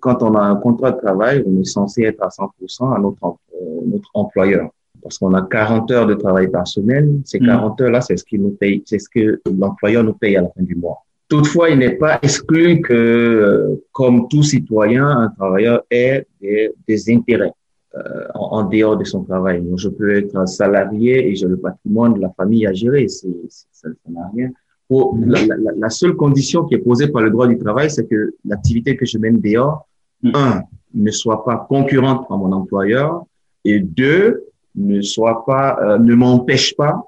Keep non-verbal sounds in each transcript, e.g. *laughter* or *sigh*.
Quand on a un contrat de travail, on est censé être à 100% à notre, euh, notre employeur. Parce qu'on a 40 heures de travail par semaine. Ces 40 heures-là, c'est ce qui nous paye, c'est ce que l'employeur nous paye à la fin du mois. Toutefois, il n'est pas exclu que, euh, comme tout citoyen, un travailleur ait des, des intérêts euh, en, en, dehors de son travail. Donc, je peux être un salarié et j'ai le patrimoine de la famille à gérer. C'est, ça n'a rien. Pour, la, la, la, seule condition qui est posée par le droit du travail, c'est que l'activité que je mène dehors, mm. Un, ne soit pas concurrente à mon employeur et deux, ne soit pas, euh, ne m'empêche pas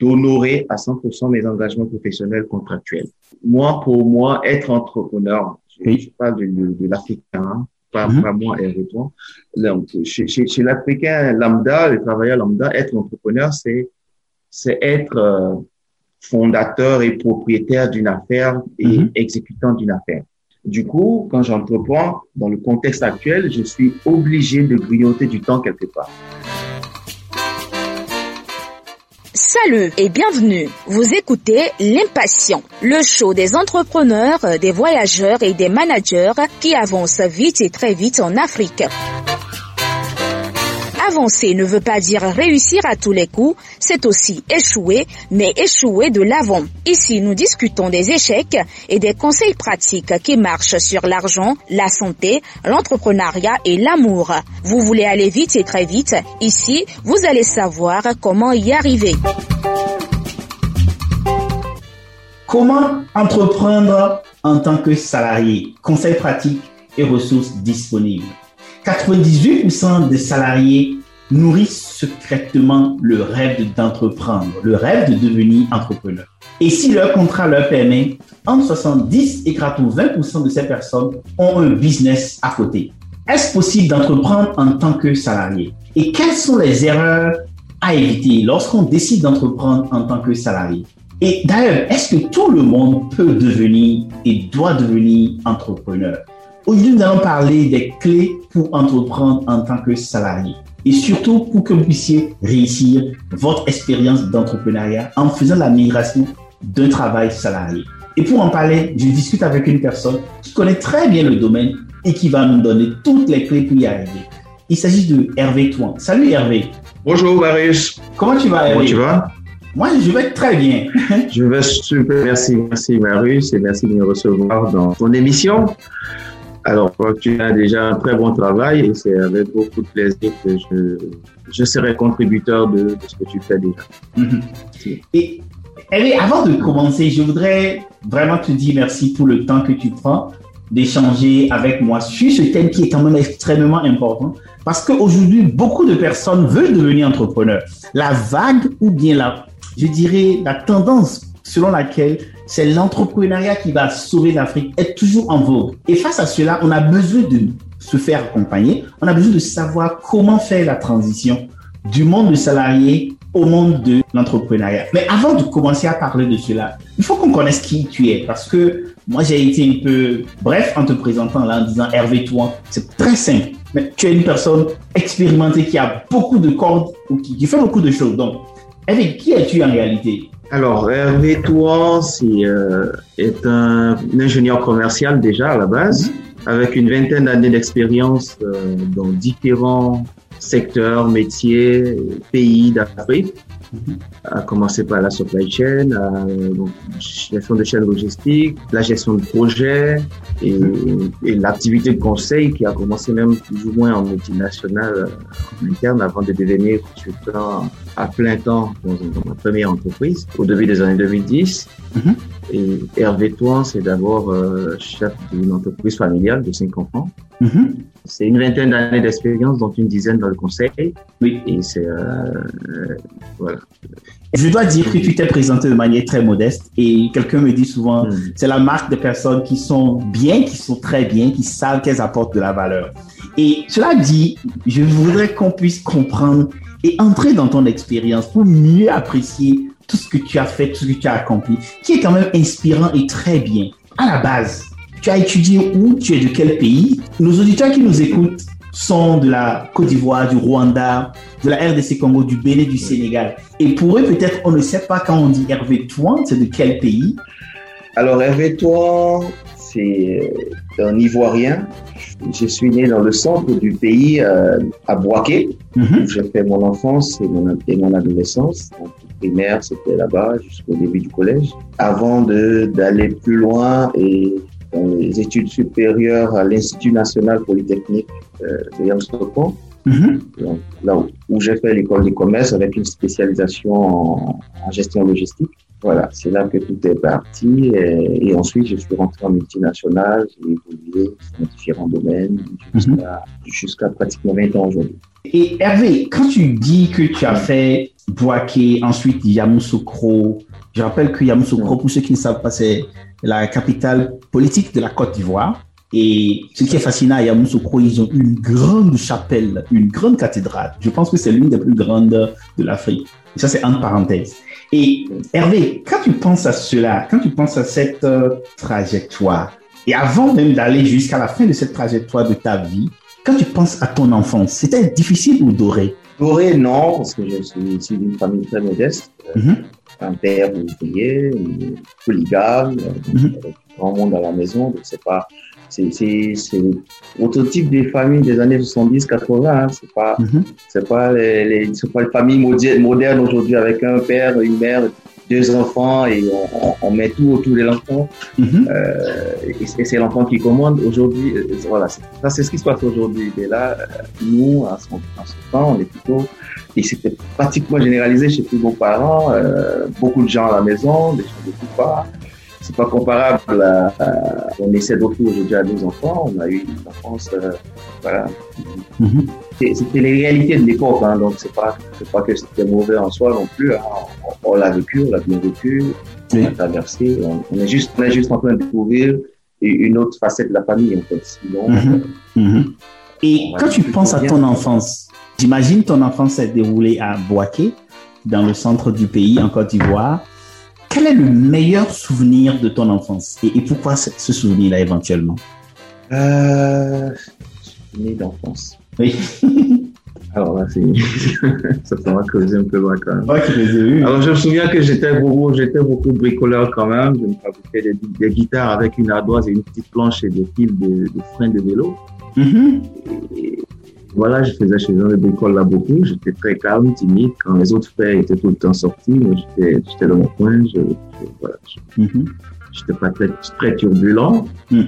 d'honorer à 100% mes engagements professionnels contractuels. Moi, pour moi, être entrepreneur, je, je parle de, de, de l'Africain, hein, pas, mm -hmm. pas moi et toi. Donc, chez, chez, chez l'Africain lambda, le travailleur lambda, être entrepreneur, c'est c'est être euh, fondateur et propriétaire d'une affaire et mm -hmm. exécutant d'une affaire. Du coup, quand j'entreprends, dans le contexte actuel, je suis obligé de grignoter du temps quelque part. Salut et bienvenue. Vous écoutez L'Impatient, le show des entrepreneurs, des voyageurs et des managers qui avancent vite et très vite en Afrique. Avancer ne veut pas dire réussir à tous les coups, c'est aussi échouer, mais échouer de l'avant. Ici, nous discutons des échecs et des conseils pratiques qui marchent sur l'argent, la santé, l'entrepreneuriat et l'amour. Vous voulez aller vite et très vite, ici, vous allez savoir comment y arriver. Comment entreprendre en tant que salarié? Conseils pratiques et ressources disponibles. 98% des salariés nourrissent secrètement le rêve d'entreprendre, le rêve de devenir entrepreneur. Et si leur contrat leur permet, entre 70 et 80% de ces personnes ont un business à côté. Est-ce possible d'entreprendre en tant que salarié? Et quelles sont les erreurs à éviter lorsqu'on décide d'entreprendre en tant que salarié? Et d'ailleurs, est-ce que tout le monde peut devenir et doit devenir entrepreneur? Aujourd'hui, nous allons parler des clés pour entreprendre en tant que salarié et surtout pour que vous puissiez réussir votre expérience d'entrepreneuriat en faisant la migration d'un travail salarié. Et pour en parler, je discute avec une personne qui connaît très bien le domaine et qui va nous donner toutes les clés pour y arriver. Il s'agit de Hervé Touan. Salut Hervé. Bonjour Marius. Comment tu vas Hervé? Comment tu vas? Moi, je vais très bien. je vais super. Merci, merci Marius et merci de me recevoir dans ton émission. Alors, tu as déjà un très bon travail et c'est avec beaucoup de plaisir que je, je serai contributeur de, ce que tu fais déjà. -hmm. Et avant de commencer, je voudrais vraiment te dire merci pour le temps que tu prends d'échanger avec moi sur ce thème qui est quand même extrêmement important parce qu'aujourd'hui, beaucoup de personnes veulent devenir entrepreneurs. La vague ou bien la, je dirais, la tendance selon laquelle c'est l'entrepreneuriat qui va sauver l'Afrique est toujours en vogue. Et face à cela, on a besoin de se faire accompagner. On a besoin de savoir comment faire la transition du monde du salarié au monde de l'entrepreneuriat. Mais avant de commencer à parler de cela, il faut qu'on connaisse qui tu es parce que moi j'ai été un peu bref en te présentant là en disant Hervé toi, c'est très simple. Mais tu es une personne expérimentée qui a beaucoup de cordes ou qui, qui fait beaucoup de choses. Donc, Hervé, qui es-tu en réalité? Alors, Hervé Touan euh, est un, un, ingénieur commercial déjà à la base, mmh. avec une vingtaine d'années d'expérience euh, dans différents secteurs, métiers, pays d'Afrique. À commencer par la supply chain, la gestion de chaîne logistique, la gestion de projet et, et l'activité de conseil qui a commencé même plus ou moins en multinational en interne avant de devenir consultant à plein temps dans, dans ma première entreprise au début des années 2010. Mm -hmm. Et Hervé Touan, c'est d'abord euh, chef d'une entreprise familiale de cinq enfants. Mm -hmm. C'est une vingtaine d'années d'expérience, dont une dizaine dans le conseil. Oui. Et c'est euh, euh, voilà. Je dois dire que tu t'es présenté de manière très modeste et quelqu'un me dit souvent, mm. c'est la marque des personnes qui sont bien, qui sont très bien, qui savent qu'elles apportent de la valeur. Et cela dit, je voudrais qu'on puisse comprendre et entrer dans ton expérience pour mieux apprécier tout ce que tu as fait, tout ce que tu as accompli, qui est quand même inspirant et très bien. À la base, tu as étudié où Tu es de quel pays? Nos auditeurs qui nous écoutent sont de la Côte d'Ivoire, du Rwanda, de la RDC Congo, du Bénin, du Sénégal. Et pour eux, peut-être, on ne sait pas quand on dit Hervé Touan, c'est de quel pays? Alors, Hervé Touan, c'est un Ivoirien. Je suis né dans le centre du pays, euh, à Boaké, Mhm. où j'ai fait mon enfance et mon, et mon adolescence. Donc, primaire, c'était là-bas jusqu'au début du collège. Avant d'aller plus loin et dans les études supérieures à l'Institut national polytechnique euh, de Yamoussoukro, Mhm. donc, là où, où j'ai fait l'école de commerce avec une spécialisation en, en gestion logistique. Voilà, c'est là que tout est parti. Et, et ensuite, je suis rentré en multinationale, j'ai évolué dans différents domaines jusqu'à jusqu'à pratiquement 20 ans aujourd'hui. Et Hervé, quand tu dis que tu as fait Boaké, ensuite Yamoussoukro, je rappelle que Yamoussoukro, pour ceux qui ne savent pas, c'est la capitale politique de la Côte d'Ivoire. Et ce qui est fascinant à Yamoussoukro, ils ont une grande chapelle, une grande cathédrale. Je pense que c'est l'une des plus grandes de l'Afrique. Et ça, c'est entre parenthèses. Et Hervé, quand tu penses à cela, quand tu penses à cette euh, trajectoire, et avant même d'aller jusqu'à la fin de cette trajectoire de ta vie, quand tu penses à ton enfance, c'était difficile ou doré? Doré, non, parce que je suis issu d'une famille très modeste. Euh, Mhm. Un père ouvrier, polygame, euh, Mhm. avec grand monde à la maison. Donc, c'est pas, c'est, c'est, c'est autre type des familles des années 70, 80. Hein. C'est pas, Mhm. c'est pas les, les, c'est pas les familles modernes aujourd'hui avec un père, une mère, deux enfants et on, on- met tout autour de l'enfant. Mhm. Euh, et c'est- l'enfant qui commande. Aujourd'hui, euh, voilà, c'est- ça c'est ce qui se passe aujourd'hui. Et là, euh, nous, à ce, à ce temps, on est plutôt, et c'était pratiquement généralisé chez tous nos parents, euh, beaucoup de gens à la maison, des gens de tout part. C'est pas comparable à, à- on essaie d'offrir aujourd'hui à nos enfants. On a eu une enfance, euh, voilà. Mhm. C'était c'était les réalités de l'époque, hein, donc c'est pas, pas que c'était mauvais en soi non plus. hein. On, on l'a vécu, on l'a bien vécu, on l'a traversé. On, on est juste, on est juste en train de découvrir une autre facette de la famille, en fait. Sinon, Mhm. Mhm. Et quand tu penses à ton enfance, j'imagine ton enfance s'est déroulée à Boaké, dans le centre du pays, en Côte d'Ivoire. Quel est le meilleur souvenir de ton enfance et, et pourquoi ce, souvenir-là éventuellement? Euh, souvenir d'enfance. Oui. *laughs* Alors là, c'est, *laughs* ça, m'a causé un peu loin quand même. Ai eus. Alors, je me souviens que j'étais beaucoup, j'étais beaucoup bricoleur quand même. Je me fabriquais des, des guitares avec une ardoise et une petite planche et des fils de, de frein de vélo. Mhm. Et voilà, je faisais chez eux le bricole là beaucoup. J'étais très calme, timide. Quand les autres frères étaient tout le temps sortis, moi, j'étais, j'étais dans mon coin. Je, je- voilà, je- Mhm. j'étais pas très, très turbulent. Mm.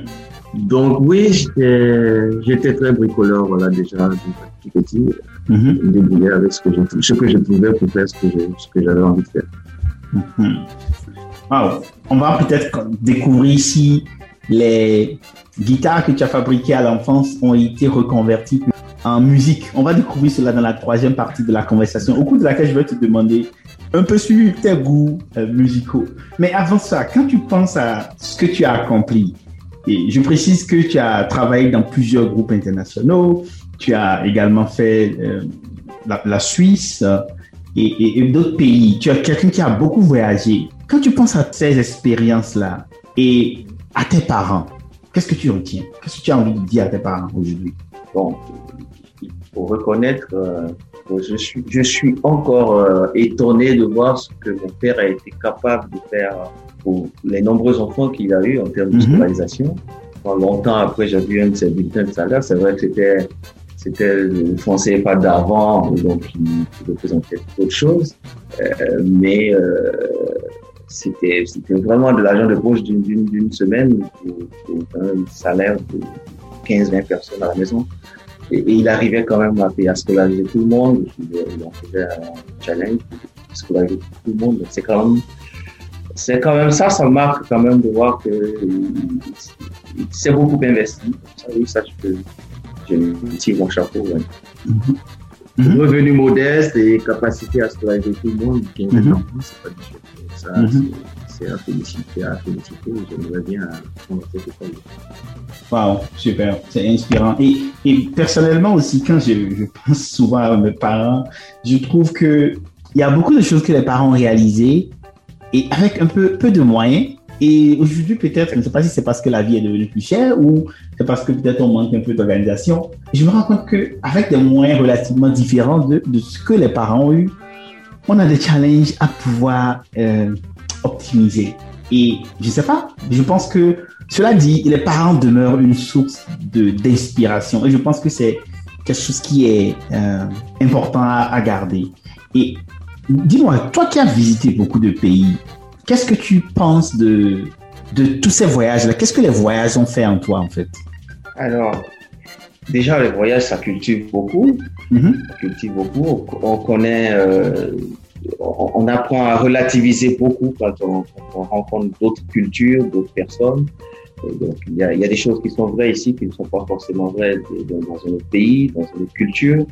Donc oui, j'étais, j'étais très bricoleur, voilà, déjà, depuis tout petit. Mhm. Je me débrouillais avec ce que je, ce que je pouvais pour faire ce que, je- ce que j'avais envie de faire. Mhm. Wow. On va peut-être découvrir si les guitares que tu as fabriquées à l'enfance ont été reconverties en musique. On va découvrir cela dans la troisième partie de la conversation, au cours de laquelle je vais te demander un peu sur tes goûts euh, musicaux. Mais avant ça, quand tu penses à ce que tu as accompli, et je précise que tu as travaillé dans plusieurs groupes internationaux, tu as également fait euh, la, Suisse et, d'autres pays. Tu es quelqu'un qui a beaucoup voyagé. Quand tu penses à ces expériences-là et à tes parents, qu'est-ce que tu retiens? Qu'est-ce que tu as envie de dire à tes parents aujourd'hui? Faut reconnaître, euh, que je suis, je suis encore euh, étonné de voir ce que mon père a été capable de faire pour les nombreux enfants qu'il a eu en termes de Mhm. scolarisation. Longtemps après, j'ai vu un de ses bulletins de salaire. C'est vrai que c'était, c'était le français pas d'avant, donc il, représentait autre chose. Euh, mais euh, c'était, c'était vraiment de l'argent de poche d'une, d'une, d'une semaine pour, pour un salaire de 15-20 personnes à la maison. Et, il arrivait quand même à, scolariser tout le monde. Il, en faisait un challenge scolariser tout le monde. C'est quand même, c'est quand même ça, ça marque quand même de voir que il, il s'est beaucoup investi. Ça, oui, ça, je peux, tire mon chapeau. Ouais. Mhm. Revenu modeste et capacité à scolariser tout le monde, 15 Mhm. c'est pas du tout. Ça, Mhm. c'est- c'est à féliciter, à féliciter. J'aimerais bien prendre cette école. Wow, super, c'est inspirant. Et, et personnellement aussi, quand je, je pense souvent à mes parents, je trouve que il y a beaucoup de choses que les parents ont réalisées et avec un peu, peu de moyens. Et aujourd'hui, peut-être, je ne sais pas si c'est parce que la vie est devenue plus chère ou c'est parce que peut-être on manque un peu d'organisation. Je me rends compte que avec des moyens relativement différents de, ce que les parents ont eu, on a des challenges à pouvoir euh, optimiser. Et je sais pas, je pense que cela dit, les parents demeurent une source d'inspiration et je pense que c'est quelque chose qui est euh, important à, garder. Et dis-moi, toi qui as visité beaucoup de pays, qu'est-ce que tu penses de, de tous ces voyages-là? Qu'est-ce que les voyages ont fait en toi, en fait? Alors, déjà, les voyages, ça cultive beaucoup. Mm-hmm. Ça cultive beaucoup. On connaît, euh, on apprend à relativiser beaucoup quand on, rencontre d'autres cultures, d'autres personnes. donc, il y, a, il y, a, des choses qui sont vraies ici qui ne sont pas forcément vraies dans, un autre pays, dans une autre culture.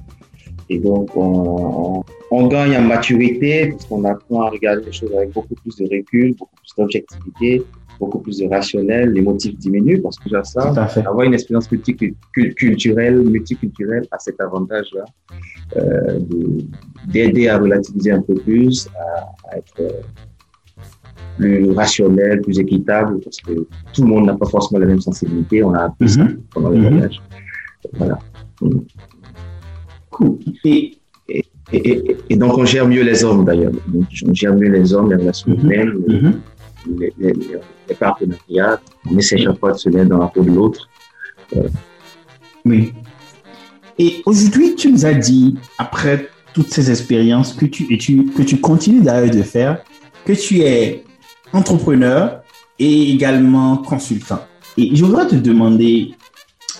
Et donc, on, on, gagne en maturité parce qu'on apprend à regarder les choses avec beaucoup plus de recul, beaucoup plus d'objectivité, beaucoup plus de rationnel. Les motifs diminuent parce que ça. Avoir une expérience multiculturelle, multiculturelle a cet avantage-là euh, d'aider à relativiser un peu plus, à, à être euh, plus rationnel, plus équitable, parce que tout le monde n'a pas forcément la même sensibilité. On a appris ça mhm. pendant le mhm. voyage. Voilà. Cool. Et, et, et, et, donc, on gère mieux les hommes, d'ailleurs. On gère mieux les hommes, les relations mhm. humaines, les, les, les, partenariats. On essaie chaque fois de se mettre dans la peau de l'autre. Euh. Oui. Et aujourd'hui, tu nous as dit, après toutes ces expériences que tu, et tu, que tu continues d'ailleurs de faire, que tu es entrepreneur et également consultant. Et je voudrais te demander,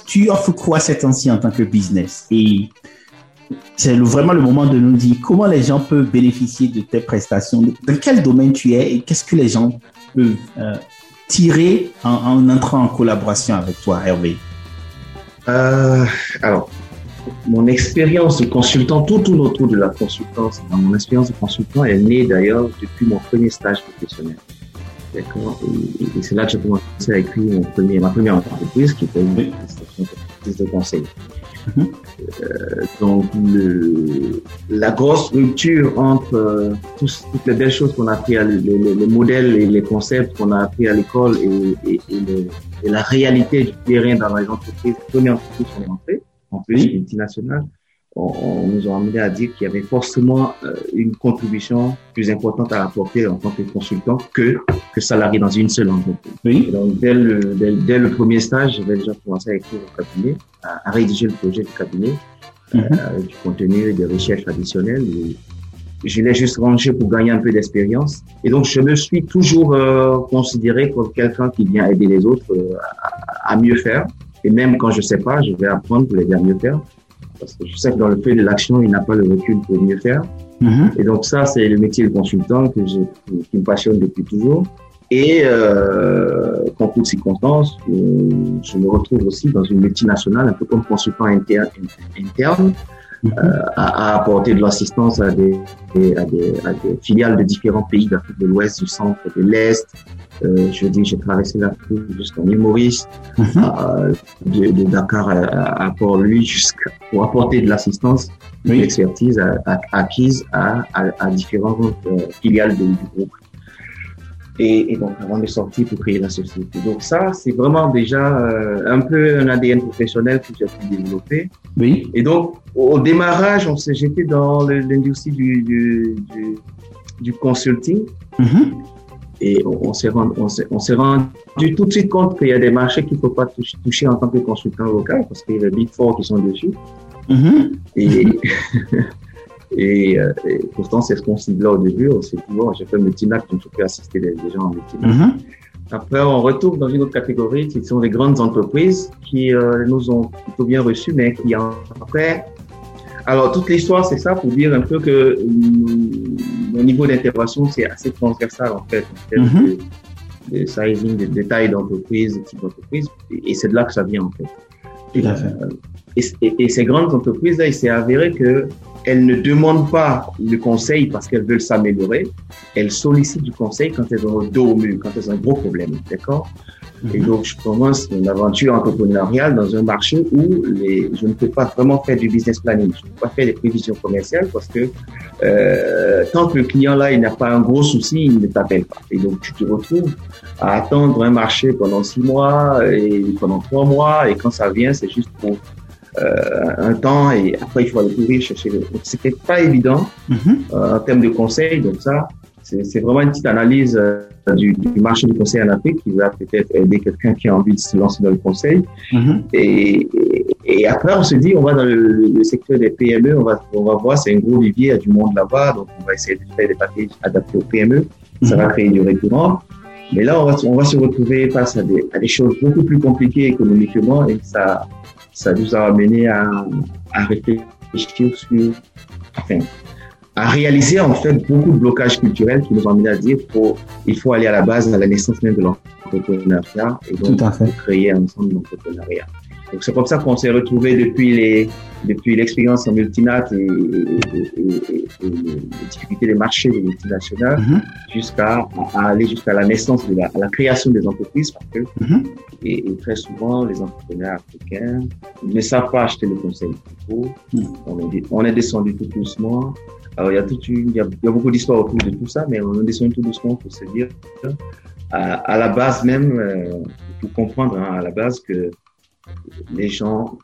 tu offres quoi cette temps-ci en tant que business? Et c'est vraiment le moment de nous dire comment les gens peuvent bénéficier de tes prestations, dans quel domaine tu es et qu'est-ce que les gens peuvent euh, tirer en, entrant en collaboration avec toi, Hervé? Euh, alors, mon expérience de consultant, tout tourne autour de la consultance. Mon expérience de consultant est née d'ailleurs depuis mon premier stage professionnel. D'accord? Et, c'est là que j'ai commencé à écrire mon premier, ma première entreprise qui était une entreprise de conseil. Mhm. Euh, donc, le, la grosse rupture entre euh, toutes les belles choses qu'on a appris, à, les, modèles et les concepts qu'on a appris à l'école et, et, et, la réalité du terrain dans les entreprises, première entreprise qu'on est entrée, en plus multinationale, on, nous a amené à dire qu'il y avait forcément euh, une contribution plus importante à apporter en tant que consultant que, que salarié dans une seule entreprise. Oui. donc, dès le, dès, le premier stage, j'avais déjà commencé à écrire au cabinet, à, rédiger le projet du cabinet, euh, mhm. avec du contenu des recherches additionnelles. Et je l'ai juste rangé pour gagner un peu d'expérience. Et donc, je me suis toujours euh, considéré comme quelqu'un qui vient aider les autres à, à mieux faire. Et même quand je sais pas, je vais apprendre pour les à mieux faire parce que je sais que dans le fait de l'action, il n'a pas le recul pour mieux faire. Mm-hmm. Et donc ça, c'est le métier de consultant que j'ai, qui me passionne depuis toujours. Et euh, concours de circonstances, euh, je me retrouve aussi dans une multinationale, un peu comme consultant interne, interne à, à, apporter de l'assistance à des, à, des, à des filiales de différents pays d'Afrique de l'Ouest, du centre, de l'Est, euh, je dis, j'ai traversé l'Afrique jusqu'en île Maurice, mhm. euh, de, de, Dakar à, à Port-Louis, jusqu'à pour apporter de l'assistance, de l'expertise acquise à, à, à différentes euh, filiales du groupe. Et, et, donc avant de sortir pour créer la société. Donc ça, c'est vraiment déjà euh, un peu un ADN professionnel que j'ai pu développer. Oui. Et donc au, démarrage, on j'étais dans l'industrie du, du, du, du, consulting. Mm et on, s'est rendu, on s'est rendu tout de suite compte qu'il y a des marchés qu'il ne faut pas toucher, en tant que consultant local parce qu'il y a les Big Four qui sont dessus. Mm-hmm. Et, *laughs* euh, et, pourtant, c'est ce qu'on ciblait au début. On s'est dit, bon, j'ai fait Multinac, donc je peux assister des, gens en Multinac. Mm-hmm. Après, on retourne dans une autre catégorie qui sont les grandes entreprises qui euh, nous ont plutôt bien reçus, mais qui en après alors, toute l'histoire, c'est ça pour dire un peu que mon niveau d'intervention, c'est assez transversal, en fait, en termes mm de, de, sizing, de, taille d'entreprise, de type d'entreprise. Et, c'est de là que ça vient, en fait. Tout à fait. Et, et, et ces grandes entreprises-là, il s'est avéré que elles ne demandent pas le conseil parce qu'elles veulent s'améliorer. Elles sollicitent du conseil quand elles ont le dos au mur, quand elles ont un gros problème. D'accord? Et donc, je commence une aventure entrepreneuriale dans un marché où les, je ne peux pas vraiment faire du business planning. Je ne peux pas faire des prévisions commerciales parce que euh, tant que le client là, il n'a pas un gros souci, il ne t'appelle pas. Et donc, tu te retrouves à attendre un marché pendant six mois et pendant trois mois. Et quand ça vient, c'est juste pour un temps et après il faut aller courir chercher. Donc, c'était pas évident euh, en termes de conseils. Donc ça, c'est vraiment une petite analyse euh, du, du, marché du conseil en Afrique qui va peut-être aider quelqu'un qui a envie de se lancer dans le conseil. Mm-hmm. et, et, après, on se dit, on va dans le, le secteur des PME, on va, on va voir, c'est un gros vivier, il y a du monde là-bas, donc on va essayer de faire des packages adaptés aux PME. Ça va mm-hmm. créer du récurrent. Mais là, on va, on va se retrouver face à des, à des choses beaucoup plus compliquées économiquement et ça, ça nous a amené à, à réfléchir sur, enfin, à réaliser en fait beaucoup de blocages culturels qui nous ont amené à dire qu'il il faut aller à la base, à la naissance même de l'entrepreneuriat et donc créer un ensemble d'entrepreneuriat. Donc c'est comme ça qu'on s'est retrouvé depuis les depuis l'expérience en multinat et, les difficultés des marchés des multinationales mm-hmm. jusqu'à aller jusqu'à la naissance de la, la, création des entreprises parce que mm-hmm. et, très souvent les entrepreneurs africains ne savent pas acheter le conseil mm. On, est, on est descendu tout doucement. Alors il y a toute une, il y a, il y a beaucoup d'histoires autour de tout ça, mais on est descendu tout doucement pour se dire à, à la base même, euh, pour comprendre hein, à la base que les gens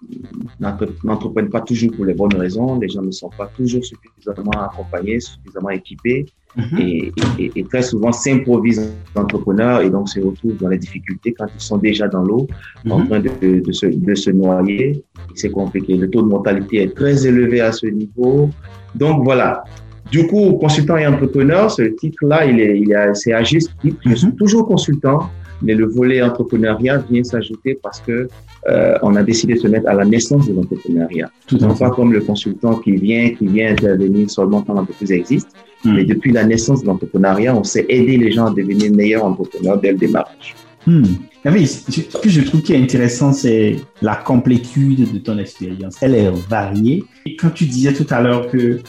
n'entreprennent pas toujours pour les bonnes raisons, les gens ne sont pas toujours suffisamment accompagnés, suffisamment équipés mhm. et, et, très souvent s'improvisent entrepreneurs et donc se retrouvent dans les difficultés quand ils sont déjà dans l'eau en mhm. train de, de, se, de se noyer. C'est compliqué. Le taux de mortalité est très élevé à ce niveau. Donc voilà. Du coup, consultant et entrepreneur, ce titre-là, il est, il est, c'est à juste titre. Je suis mhm. toujours consultant mais le volet entrepreneuriat vient s'ajouter parce que euh, on a décidé de se mettre à la naissance de l'entrepreneuriat. Tout non pas comme le consultant qui vient, qui vient intervenir seulement quand l'entreprise existe, hmm. mais depuis la naissance de l'entrepreneuriat, on sait aider les gens à devenir meilleurs entrepreneurs dès le démarrage. Mais ce que je trouve qui est intéressant, c'est la complétude de ton expérience. Elle est variée. Et quand tu disais tout à l'heure que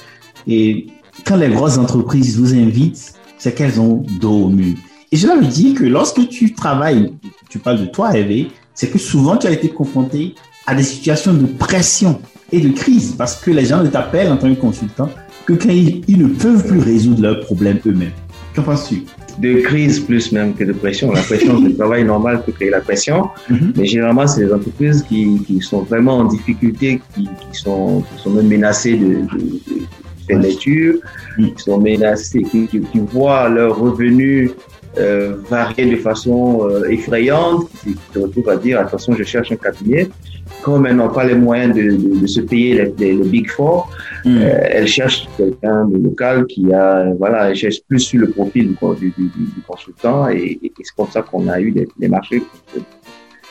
et quand les grosses entreprises vous invitent, c'est qu'elles ont dos au mur. Et je leur dis que lorsque tu travailles, tu parles de toi, Hervé, c'est que souvent tu as été confronté à des situations de pression et de crise parce que les gens ne t'appellent en tant que consultant que quand ils, ne peuvent plus résoudre leurs problèmes eux-mêmes. Qu'en penses-tu? De crise plus même que de pression. La pression, c'est le travail normal pour créer la pression. Mhm. Mais généralement, c'est les entreprises qui, qui, sont vraiment en difficulté, qui, qui, sont, qui sont même menacées de, de, de fermeture, mhm. qui sont menacées, qui, voient leurs revenus euh, varier de façon euh, effrayante, qui se retrouvent à dire attention, je cherche un cabinet. Comme elles n'ont pas les moyens de, de, de se payer les, les, Big Four, mm. euh, elles cherchent quelqu'un de local qui a, voilà, elles cherchent plus sur le profil du, du, du consultant et, et c'est comme ça qu'on a eu des, des marchés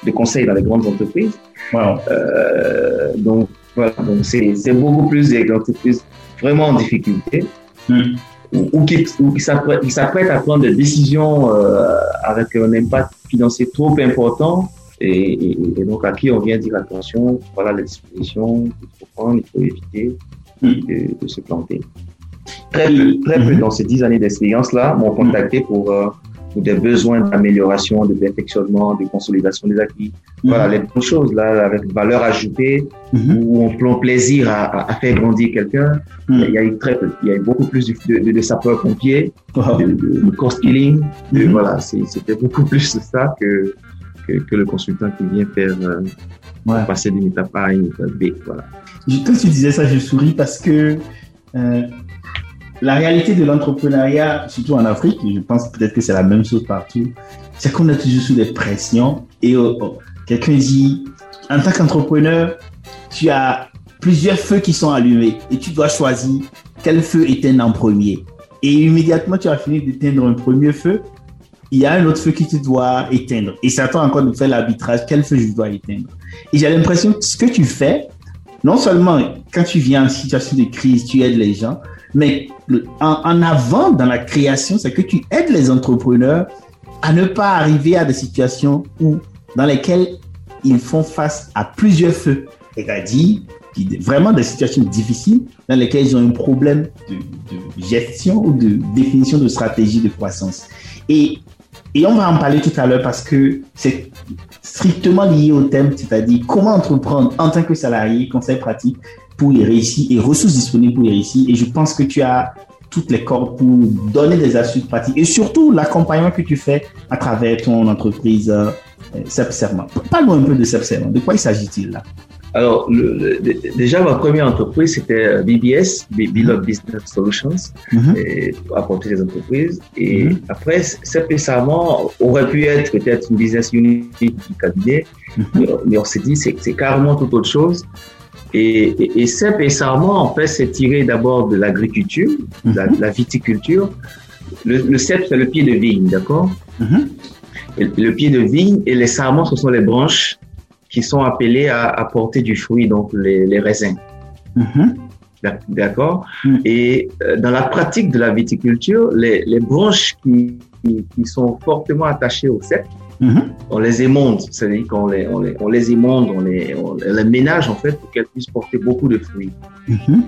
de conseil dans les grandes entreprises. Wow. Donc, voilà, donc c'est beaucoup plus des entreprises vraiment en difficulté. Mm ou, qui, qui s'apprêtent à prendre des décisions euh, avec un impact financier trop important et, et, donc à qui on vient dire attention, voilà les dispositions qu'il faut prendre, il faut éviter de, de se planter. Très peu, très peu mm-hmm. dans ces dix années d'expérience-là m'ont contacté pour euh, ou des besoins d'amélioration, de perfectionnement, de consolidation des acquis. Mhm. Voilà, les bonnes choses, là, avec valeur ajoutée, mhm. où on prend plaisir à, à faire grandir quelqu'un. Mhm. Il y a eu très peu, il y a eu beaucoup plus de, de, de sapeurs-pompiers, de, de, cost killing. Voilà, c'était beaucoup plus ça que, que, que, le consultant qui vient faire euh, ouais. passer d'une étape A à une étape B. Voilà. Quand tu disais ça, je souris parce que euh, la réalité de l'entrepreneuriat, surtout en Afrique, je pense peut-être que c'est la même chose partout, c'est qu'on est toujours sous des pressions et oh, oh, quelqu'un dit, en tant qu'entrepreneur, tu as plusieurs feux qui sont allumés et tu dois choisir quel feu éteindre en premier. Et immédiatement, tu as fini d'éteindre un premier feu, il y a un autre feu qui tu dois éteindre. Et ça attend encore de faire l'arbitrage, quel feu je dois éteindre. Et j'ai l'impression que ce que tu fais, non seulement quand tu viens en situation de crise, tu aides les gens, mais en, avant dans la création, c'est que tu aides les entrepreneurs à ne pas arriver à des situations où, dans lesquelles ils font face à plusieurs feux. C'est-à-dire vraiment des situations difficiles dans lesquelles ils ont un problème de, de, gestion ou de définition de stratégie de croissance. Et, et on va en parler tout à l'heure parce que c'est strictement lié au thème, c'est-à-dire comment entreprendre en tant que salarié, conseil pratique, pour y réussir et ressources disponibles pour y réussir. Et je pense que tu as toutes les cordes pour donner des astuces pratiques et surtout l'accompagnement que tu fais à travers ton entreprise euh, Parle-nous un peu de Sepserma. De quoi il s'agit-il là? Alors, le, déjà, ma première entreprise, c'était BBS, Beloved Business Solutions, mm-hmm. et apporter des entreprises. Et mm-hmm. après, récemment aurait pu être peut-être une business unit du cabinet, mm-hmm. mais on s'est dit, c'est carrément tout autre chose. Et, et, et CEP et Sarment, en fait, c'est tiré d'abord de l'agriculture, de, la viticulture. Le, le CEP, c'est le pied de vigne, d'accord Le pied de vigne et les sarments, ce sont les branches qui sont appelés à, à porter du fruit, donc les, les raisins. Mm-hmm. D'accord. Et euh, dans la pratique de la viticulture, les, les branches qui, qui, sont fortement attachées au cep, mm-hmm. on les émonde, c'est-à-dire qu'on les, on les, on les émonde, on les, on les ménage en fait pour qu'elles puissent porter beaucoup de fruits. Mm-hmm.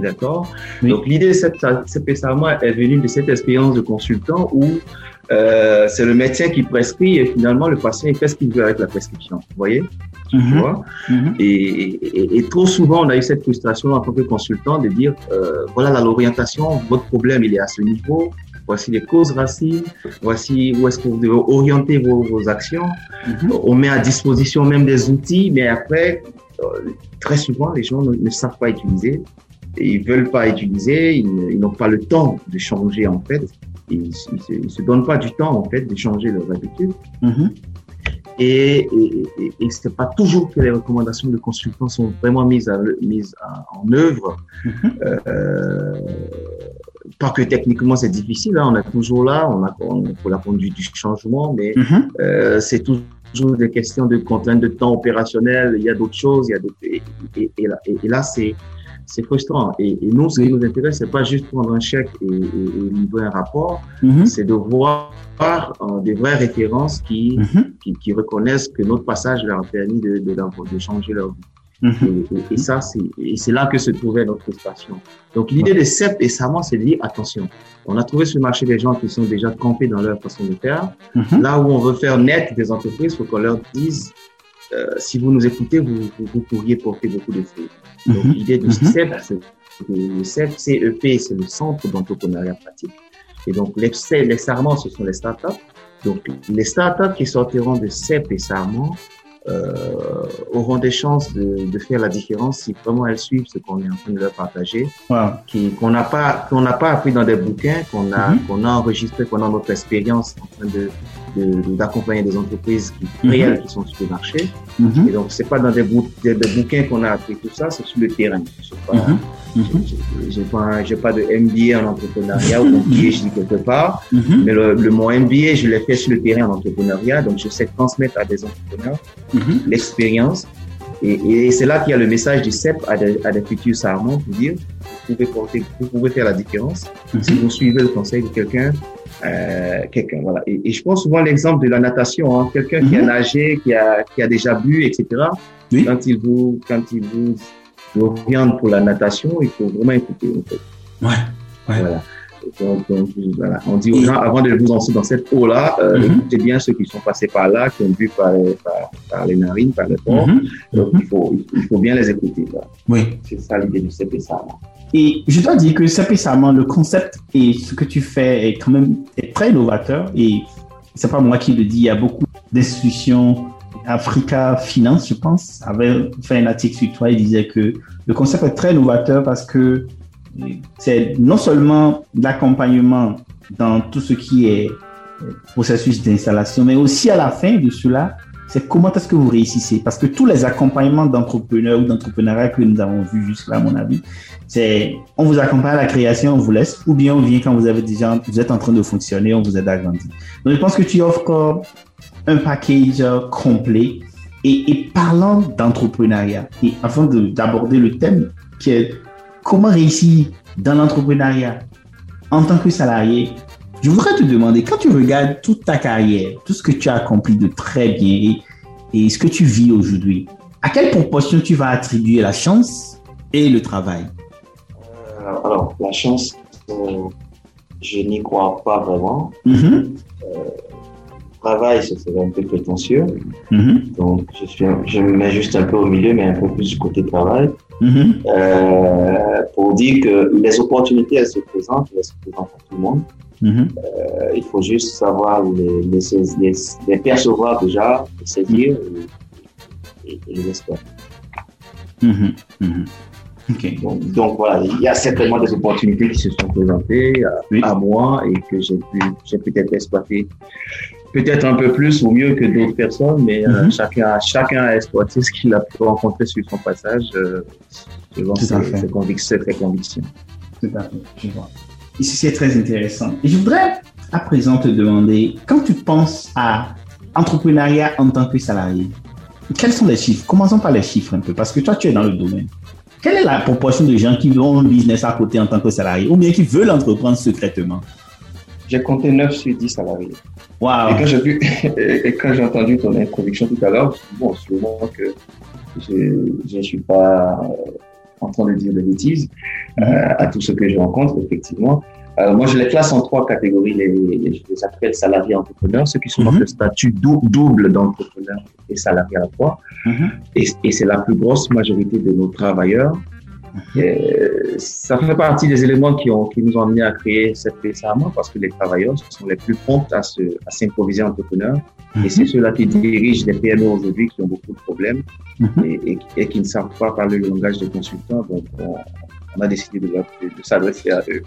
D'accord Donc l'idée de cette, cette est venue de cette expérience de consultant où euh, c'est le médecin qui prescrit et finalement le patient il fait ce qu'il veut avec la prescription. Vous voyez tu mhm. vois mhm. et, et, et, trop souvent, on a eu cette frustration en tant que consultant de dire euh, voilà l'orientation, votre problème il est à ce niveau, voici les causes racines, voici où est-ce que vous devez orienter vos, vos actions. Mhm. On met à disposition même des outils, mais après, euh, très souvent, les gens ne, ne savent pas utiliser. Ils veulent pas utiliser, ils, n'ont pas le temps de changer en fait ils, ne se, donnent pas du temps en fait de changer leurs habitudes. Mm-hmm. Et, et, et, et c'est pas toujours que les recommandations de consultants sont vraiment mises, à, mises en œuvre. Mm-hmm. euh, pas que techniquement c'est difficile, hein, on est toujours là, on a pour la conduite du changement, mais mm-hmm. euh, c'est toujours des questions de contraintes de temps opérationnel. Il y a d'autres choses, il y a d'autres, et, et, là, et là c'est c'est frustrant. Et, et, nous, ce qui nous intéresse, c'est pas juste prendre un chèque et, et, et livrer un rapport, mm-hmm. c'est de voir euh, des vraies références qui, mm-hmm. qui, qui, reconnaissent que notre passage leur a permis de, de, de changer leur vie. Mm-hmm. Et, ça, c'est là que se trouvait notre frustration. Donc, l'idée de CEP et SAMA, c'est de dire, attention, on a trouvé sur le marché des gens qui sont déjà campés dans leur façon de faire. Là où on veut faire naître des entreprises, il faut qu'on leur dise, euh, si vous nous écoutez, vous, vous, pourriez porter beaucoup de fruits. Donc, mhm. l'idée du CEP, c'est le CEP, CEP, c'est le Centre d'entrepreneuriat pratique. Et donc, les, les sarments, ce sont les startups. Donc, les startups qui sortiront de CEP et euh, auront des chances de, de, faire la différence si vraiment elles suivent ce qu'on est en train de leur partager, qui qu'on n'a pas qu'on n'a pas appris dans des bouquins, qu'on a mhm. qu'on a enregistré pendant notre expérience en train de d'accompagner des entreprises qui, mhm. réelles qui sont sur le marché. Mhm. Et donc, c'est pas dans des, des, bouquins qu'on a appris tout ça, c'est sur le terrain. Je pas, mhm. j'ai pas, j'ai pas de MBA en entrepreneuriat ou PhD quelque part, mais le, le, mon MBA, je l'ai fait sur le terrain en entrepreneuriat, donc je sais transmettre à des entrepreneurs l'expérience. Et, et c'est là qu'il y a le message du CEP à des, à des futurs sarments pour dire, pouvez, porter, vous pouvez faire la différence si vous suivez le conseil de quelqu'un euh, quelqu'un. Voilà. Et, et, je prends souvent l'exemple de la natation. Hein. Quelqu'un qui a mhm. nagé, qui a, qui a déjà bu, etc. Oui. Quand il vous, quand il vous oriente pour la natation, il faut vraiment écouter. En fait. Ouais. ouais. Voilà. Donc, donc, voilà. On dit aux gens, avant de vous lancer dans cette eau-là, euh, mm -hmm. écoutez bien ceux qui sont passés par là, qui ont bu par, par, par les narines, par le. Mm -hmm. Donc, il, faut, il faut bien les écouter. Là. Oui. C'est ça l'idée du CPSA. Là. Et je dois dire que récemment, le concept et ce que tu fais est quand même très innovateur. Et c'est pas moi qui le dis, il y a beaucoup d'institutions, Africa Finance, je pense, avait fait un article sur toi et disait que le concept est très innovateur parce que c'est non seulement l'accompagnement dans tout ce qui est processus d'installation, mais aussi à la fin de cela, c'est comment est-ce que vous réussissez? Parce que tous les accompagnements d'entrepreneurs ou d'entrepreneuriat que nous avons vus jusque-là, à mon avis, c'est on vous accompagne à la création, on vous laisse, ou bien on vient quand vous avez déjà, vous êtes en train de fonctionner, on vous aide à grandir. Donc je pense que tu offres un package complet. Et, et parlant d'entrepreneuriat, et afin d'aborder le thème qui est comment réussir dans l'entrepreneuriat en tant que salarié, je voudrais te demander, quand tu regardes toute ta carrière, tout ce que tu as accompli de très bien et, et ce que tu vis aujourd'hui, à quelle proportion tu vas attribuer la chance et le travail? Alors, la chance, euh, je n'y crois pas vraiment. Mm-hmm. Euh, travail, ce serait un peu prétentieux. Mm-hmm. Donc, je, suis, je me mets juste un peu au milieu, mais un peu plus du côté travail. Mm-hmm. Euh, pour dire que les opportunités, elles se présentent, elles se présentent à tout le monde. Euh, il faut juste savoir les, les, les, les percevoir déjà, les saisir et, et, et les espérer. Mhm, mhm. Ok. Donc, donc, voilà, il y a certainement des opportunités qui se sont présentées à, Oui. à moi et que j'ai pu, j'ai peut-être exploité peut-être un peu plus ou mieux que d'autres personnes, mais euh, Mhm. chacun, chacun a exploité ce qu'il a pu rencontrer sur son passage euh, selon ses, fait. ses convictions, ses convictions. Tout à fait, je vois. Ici, c'est très intéressant. Et je voudrais à présent te demander, quand tu penses à entrepreneuriat en tant que salarié, quels sont les chiffres? Commençons par les chiffres un peu, parce que toi, tu es dans le domaine. Quelle est la proportion de gens qui ont un business à côté en tant que salarié ou bien qui veulent entreprendre secrètement? J'ai compté 9 sur 10 salariés. Et Waouh quand j'ai vu, *laughs* et et quand j'ai entendu ton introduction tout à l'heure, bon, sûrement que je ne suis pas euh, en train de dire des bêtises euh, à tout ce que je rencontre, effectivement. Alors, moi, je les classe en trois catégories. Les, les- je les appelle salariés entrepreneurs, ceux qui sont dans le statut dou- double d'entrepreneur et salarié à la fois. Mhm. Et, et c'est la plus grosse majorité de nos travailleurs. Ça fait partie des éléments qui, ont, qui nous ont amenés à créer cette récemment parce que les travailleurs sont les plus prompts à se- à s'improviser entrepreneurs. Et c'est ceux-là qui dirigent les PME aujourd'hui qui ont beaucoup de problèmes Mhm. et, et- et qui ne savent pas parler le langage des consultants. Donc, on, on a décidé de, leur- de, de s'adresser à eux.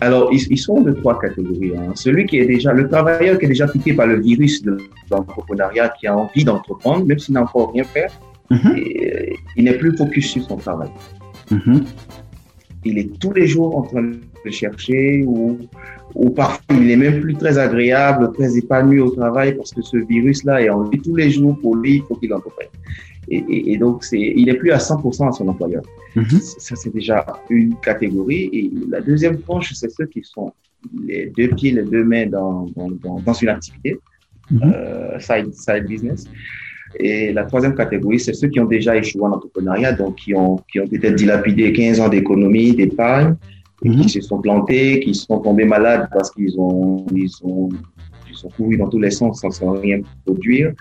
Alors, ils, ils sont de trois catégories. hein. Celui qui est déjà, le travailleur qui est déjà piqué par le virus de l'entrepreneuriat, qui a envie d'entreprendre, même s'il n'a encore rien fait, Mhm. et, euh, il n'est plus focus sur son travail. Mhm. Il est tous les jours en train de chercher ou, ou parfois il est même plus très agréable, très épanoui au travail parce que ce virus-là est en lui tous les jours pour lui, il faut qu'il entreprenne. Et, et, et donc, c'est, il est plus à 100% à son employeur. Mhm. Ça, c'est déjà une catégorie. Et la deuxième tranche, c'est ceux qui sont les deux pieds, les deux mains dans, dans, dans, dans une activité, Mhm. euh, side, side business. Et la troisième catégorie, c'est ceux qui ont déjà échoué en entrepreneuriat, donc qui ont, qui ont peut-être dilapidé 15 ans d'économie, d'épargne, et Mhm. qui se sont plantés, qui sont tombés malades parce qu'ils ont, ils ont, ils sont courus dans tous les sens sans, sans rien produire,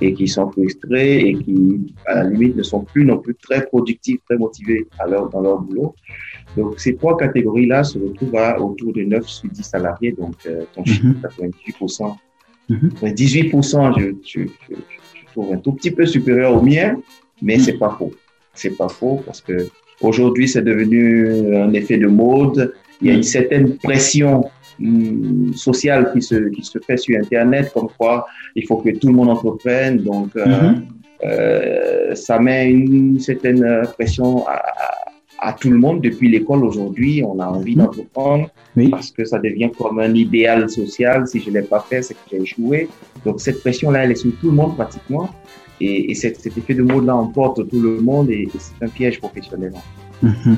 et qui sont frustrés et qui, à la limite, ne sont plus non plus très productifs, très motivés à leur, dans leur boulot. Donc, ces trois catégories-là se retrouvent à autour de 9 sur 10 salariés, donc euh, ton chiffre, Mhm. 98%. Mhm. Mais 18%, je, je, je, je trouve un tout petit peu supérieur au mien, mais c'est pas faux. C'est pas faux parce que aujourd'hui, c'est devenu un effet de mode. Il y a une certaine pression hum, sociale qui se, qui se fait sur Internet, comme quoi il faut que tout le monde entreprenne. Donc, euh, Mhm. euh, ça met une certaine pression à, à, à tout le monde. Depuis l'école aujourd'hui, on a envie Mhm. d'entreprendre Oui. parce que ça devient comme un idéal social. Si je l'ai pas fait, c'est que j'ai échoué. Donc cette pression-là, elle est sur tout le monde pratiquement. Et, et cet, cet effet de mode-là emporte tout le monde et, et c'est un piège professionnel. Mhm.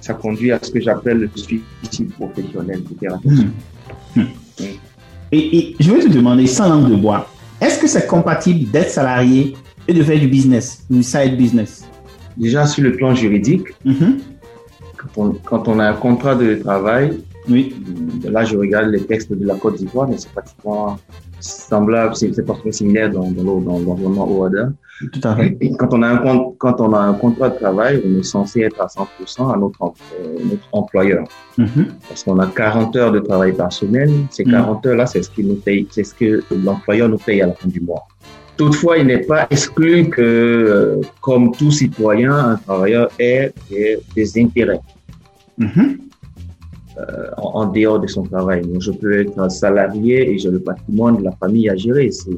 Ça conduit à ce que j'appelle le suicide professionnel. Mhm. Et, et je veux te demander, sans langue de bois, est-ce que c'est compatible d'être salarié et de faire du business, du side business? Déjà sur le plan juridique, Mhm. quand on, quand on a un contrat de travail, Oui. Là, je regarde les textes de la Côte d'Ivoire, mais c'est pratiquement semblable, c'est pratiquement similaire dans, dans, l'environnement OADA. Tout à fait. Et quand on a un quand on a un contrat de travail, on est censé être à 100% à notre, euh, notre employeur. Mhm. Parce qu'on a 40 heures de travail par semaine. Ces Mm. 40 heures-là, c'est ce nous paye, ce que l'employeur nous paye à la fin du mois. Toutefois, il n'est pas exclu que, euh, comme tout citoyen, un travailleur ait des, des intérêts Mhm. en, en dehors de son travail. Donc, je peux être un salarié et j'ai le patrimoine de la famille à gérer. Ça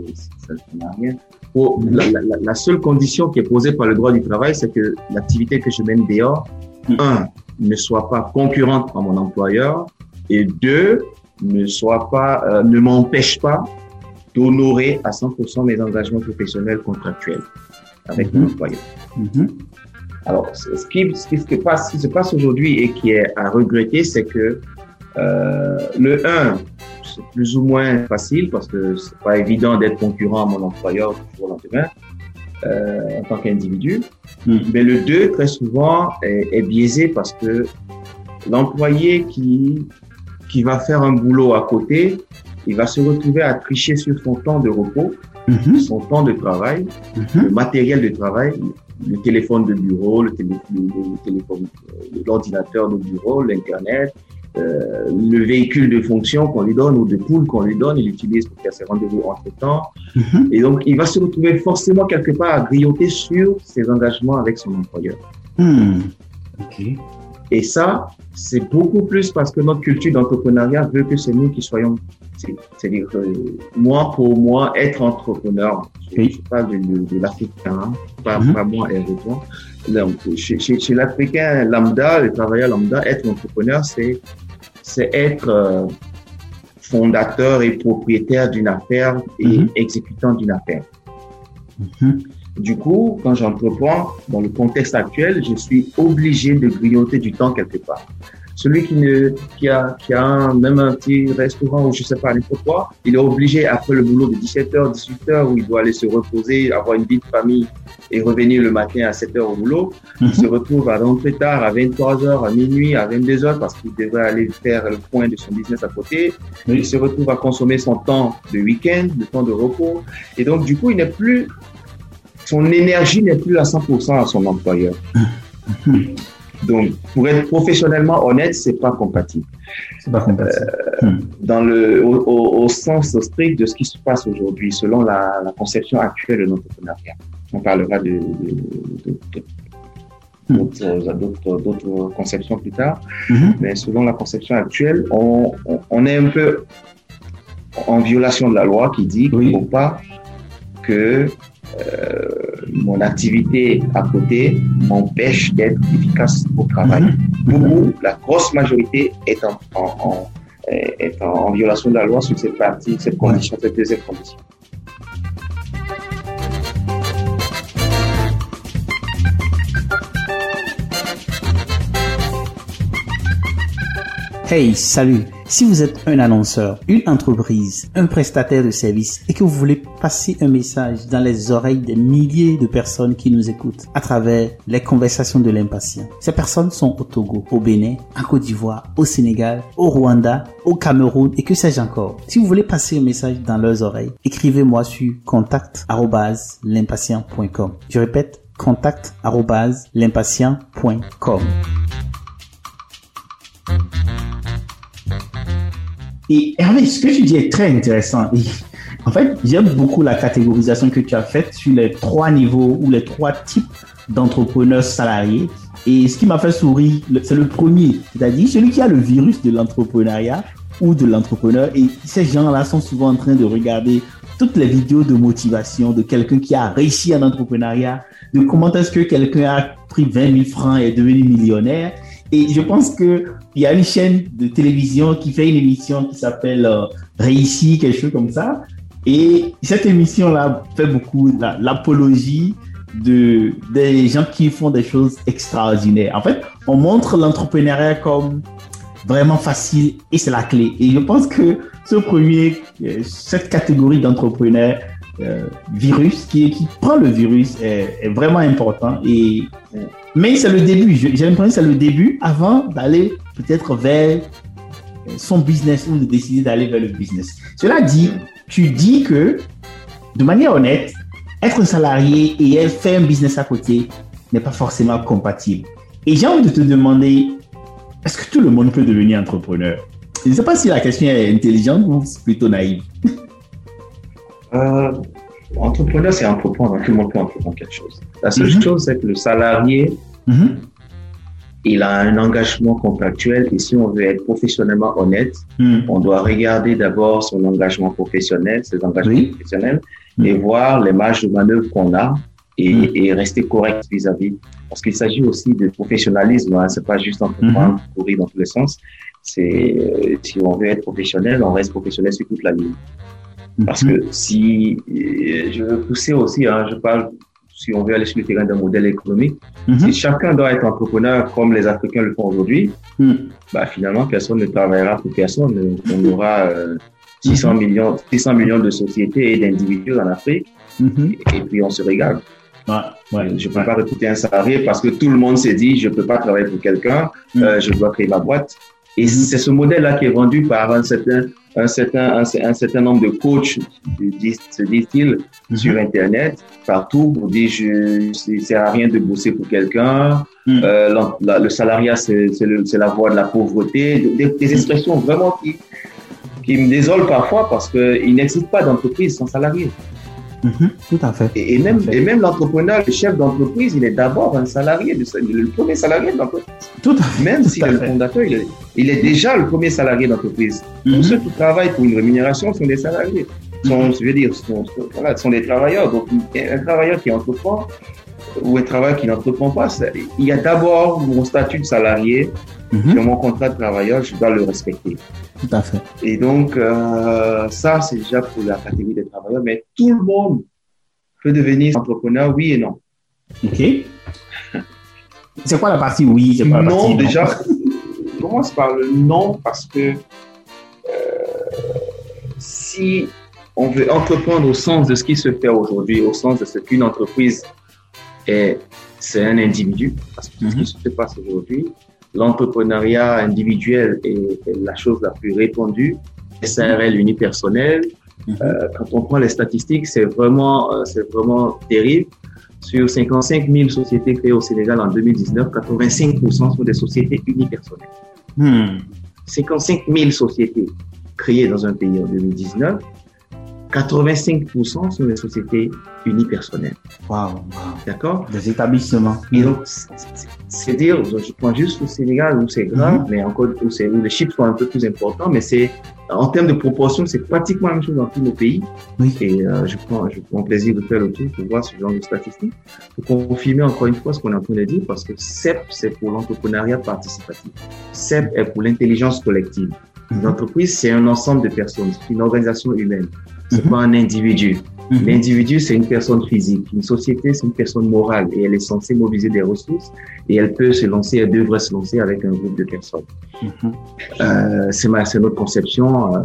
n'a rien. Pour- la, la- la- la seule condition qui est posée par le droit du travail, c'est que l'activité que je mène dehors, Mm. un, ne soit pas concurrente à mon employeur et deux, ne soit pas, euh, ne m'empêche pas d'honorer à 100% mes engagements professionnels contractuels avec mon Mhm. employeur. Mhm. Alors, ce qui, ce qui se passe, ce qui se passe aujourd'hui et qui est à regretter, c'est que euh, le 1, c'est plus ou moins facile parce que c'est pas évident d'être concurrent à mon employeur du jour au lendemain euh, en tant qu'individu. Mhm. Mais le 2, très souvent, est, est biaisé parce que l'employé qui, qui va faire un boulot à côté, il va se retrouver à tricher sur son temps de repos, Mhm. son temps de travail, Mhm. le matériel de travail, le téléphone de bureau, le, télé- le- le téléphone, euh, l'ordinateur de bureau, l'internet, euh, le véhicule de fonction qu'on lui donne ou de pool qu'on lui donne, il l'utilise pour faire ses rendez-vous entre-temps. Mhm. Et donc, il va se retrouver forcément quelque part à grignoter sur ses engagements avec son employeur. Hmm. Ok. Et ça, c'est beaucoup plus parce que notre culture d'entrepreneuriat veut que c'est nous qui soyons, c'est- c'est-à-dire euh, moi pour moi, être entrepreneur. Je, je parle de, de, de l'Africain, hein, pas, Mhm. pas moi et toi. Donc, chez, chez, chez l'Africain lambda, le travailleur lambda, être entrepreneur, c'est c'est être euh, fondateur et propriétaire d'une affaire et Mhm. exécutant d'une affaire. Mhm. Du coup, quand j'entreprends, dans le contexte actuel, je suis obligé de grignoter du temps quelque part. Celui qui, ne, qui, a, qui a un, même un petit restaurant ou je sais pas, n'importe quoi, il est obligé après le boulot de 17h, 18h où il doit aller se reposer, avoir une vie de famille et revenir le matin à 7h au boulot. Il se retrouve à rentrer tard à 23h, à minuit, à 22h parce qu'il devrait aller faire le point de son business à côté. Oui. Il se retrouve à consommer son temps de week-end, de temps de repos. Et donc, du coup, il n'est plus, son énergie n'est plus à 100% à son employeur. *laughs* Donc, pour être professionnellement honnête, c'est pas compatible. C'est pas compatible. Dans le, au, au- au sens strict de ce qui se passe aujourd'hui, selon la, la conception actuelle de l'entrepreneuriat. On parlera de, de- d'autres, d'autres, d'autres conceptions plus tard. Mhm. Mais selon la conception actuelle, on, on, on est un peu en violation de la loi qui dit qu'il ne faut pas que euh, mon activité à côté m'empêche d'être efficace au travail. Mhm. Beaucoup, la grosse majorité est en, en, en- est en violation de la loi sur cette partie, cette condition, cette deuxième condition. Hey, salut! Si vous êtes un annonceur, une entreprise, un prestataire de services et que vous voulez passer un message dans les oreilles des milliers de personnes qui nous écoutent à travers les conversations de l'impatient, ces personnes sont au Togo, au Bénin, en Côte d'Ivoire, au Sénégal, au Rwanda, au Cameroun et que sais-je encore. Si vous voulez passer un message dans leurs oreilles, écrivez-moi sur contact@l'impatient.com. Je répète, contact@l'impatient.com. Et Hervé, ce que tu dis est très intéressant. Et en fait, j'aime beaucoup la catégorisation que tu as faite sur les trois niveaux ou les trois types d'entrepreneurs salariés. Et ce qui m'a fait sourire, c'est le premier, c'est-à-dire celui qui a le virus de l'entrepreneuriat ou de l'entrepreneur. Et ces gens-là sont souvent en train de regarder toutes les vidéos de motivation de quelqu'un qui a réussi en entrepreneuriat, de comment est-ce que quelqu'un a pris 20 000 francs et est devenu millionnaire. Et je pense que il y a une chaîne de télévision qui fait une émission qui s'appelle euh, Réussi, quelque chose comme ça. Et cette émission-là fait beaucoup la- l'apologie de, des gens qui font des choses extraordinaires. En fait, on montre l'entrepreneuriat comme vraiment facile et c'est la clé. Et je pense que ce premier, euh, cette catégorie d'entrepreneurs euh, virus qui, prend le virus est, est vraiment important. Et, mais c'est le début. J'ai l'impression que c'est le début avant d'aller peut-être vers euh, son business ou de décider d'aller vers le business. Cela dit, tu dis que de manière honnête, être salarié et faire un business à côté n'est pas forcément compatible. Et j'ai envie de te demander, est-ce que tout le monde peut devenir entrepreneur? Je ne sais pas si la question est intelligente ou plutôt naïve. *laughs* Euh, entrepreneur, c'est entreprendre. Tout le monde peut entreprendre quelque chose. La seule Mhm. chose, c'est que le salarié, Mhm. il a un engagement contractuel et si on veut être professionnellement honnête, Mhm. on doit regarder d'abord son engagement professionnel, ses engagements Oui. professionnels et voir les marges de manœuvre qu'on a et, et rester correct vis-à-vis. Parce qu'il s'agit aussi de professionnalisme, hein. c'est pas juste entreprendre, courir dans tous les sens. C'est, euh, si on veut être professionnel, on reste professionnel sur toute la ligne. Parce que si, euh, je veux pousser aussi, hein, je parle, si on veut aller sur le terrain d'un modèle économique, Mhm. si chacun doit être entrepreneur comme les Africains le font aujourd'hui, Mhm. bah, finalement, personne ne travaillera pour personne. On aura euh, 600, millions, 600 millions de sociétés et d'individus en Afrique, Mhm. et puis on se régale. Ouais, ouais. je ne peux pas recruter un salarié parce que tout le monde s'est dit, je ne peux pas travailler pour quelqu'un, Mhm. euh, je dois créer ma boîte. Et Mhm. c'est ce modèle-là qui est vendu par un certain, un certain, un, un certain nombre de coachs, se disent-ils, Mhm. sur Internet, partout, pour dire je, c'est sert à rien de bosser pour quelqu'un. Mhm. Euh, la- le salariat, c'est la voie de la pauvreté. Des, des expressions vraiment qui, qui me désolent parfois parce qu'il n'existe pas d'entreprise sans salarié. Mhm. Tout à fait. Et, et même, et même l'entrepreneur, le chef d'entreprise, il est d'abord un salarié, le premier salarié de l'entreprise. Tout à fait. Même s'il à est le fondateur, il est, il est déjà le premier salarié d'entreprise. Mhm. Tous ceux qui travaillent pour une rémunération sont des salariés. Sont, je veux dire, sont, sont- voilà, sont des travailleurs. Donc, un travailleur qui entreprend ou un travailleur qui n'entreprend pas, il y a d'abord mon statut de salarié Mhm. sur mon contrat de travailleur, je dois le respecter. Tout à fait. Et donc, euh, ça, c'est déjà pour la catégorie des travailleurs, mais tout le monde peut devenir entrepreneur, oui et non. OK. *laughs* C'est quoi la partie oui? C'est quoi la partie Non, déjà, on commence par le non parce que euh, si on veut entreprendre au sens de ce qui se fait aujourd'hui, au sens de ce qu'une entreprise est, c'est un individu, parce que c'est ce Mhm. qui se passe aujourd'hui, l'entrepreneuriat individuel est, est la chose la plus répandue, SARL unipersonnel. Mhm. Euh, quand on prend les statistiques, c'est vraiment, euh, c'est vraiment terrible. Sur 55 000 sociétés créées au Sénégal en 2019, 85% sont des sociétés unipersonnelles. Hmm. 55 000 sociétés créées dans un pays en 2019, 85% sont des sociétés unipersonnelles. Wow, wow. D'accord? Des établissements. Et donc, c'est- dire, je prends juste le Sénégal où c'est grave, mais encore où, où les chiffres sont un peu plus importants, mais c'est en termes de proportion, c'est pratiquement la même chose dans tous nos pays. Oui. Et euh, je, prends, je prends plaisir de faire le tour pour voir ce genre de statistiques, pour confirmer encore une fois ce qu'on est en train de dire, parce que CEP, c'est pour l'entrepreneuriat participatif. CEP est pour l'intelligence collective. Mhm. L'entreprise, c'est un ensemble de personnes, c'est une organisation humaine, c'est Mhm. pas un individu. Mhm. L'individu, c'est une personne physique. Une société, c'est une personne morale et elle est censée mobiliser des ressources et elle peut se lancer, elle devrait se lancer avec un groupe de personnes. Mhm. Euh, c'est ma, c'est notre conception euh,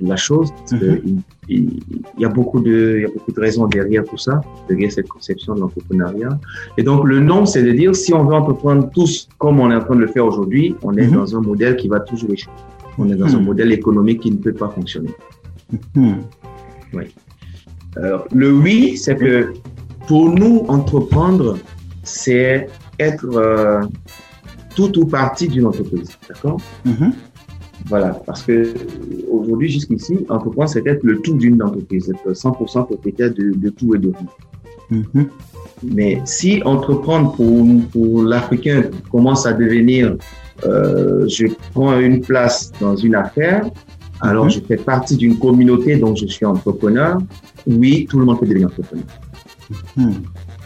de la chose. Mhm. il, il- il y a beaucoup de, il y a beaucoup de raisons derrière tout ça, derrière cette conception de l'entrepreneuriat. Et donc le nom, c'est de dire si on veut entreprendre tous comme on est en train de le faire aujourd'hui, on est dans un modèle qui va toujours échouer. On est dans un modèle économique qui ne peut pas fonctionner. Hmm. Alors, le oui, c'est que pour nous, entreprendre, c'est être euh, tout ou partie d'une entreprise. D'accord? Mhm. Voilà. Parce que aujourd'hui, jusqu'ici, entreprendre, c'est être le tout d'une entreprise, être 100% propriétaire de, de tout et de tout. Mhm. Mais si entreprendre pour, pour l'Africain commence à devenir, euh, je prends une place dans une affaire, alors Mhm. je fais partie d'une communauté dont je suis entrepreneur, oui, tout le monde peut devenir entrepreneur. Hmm.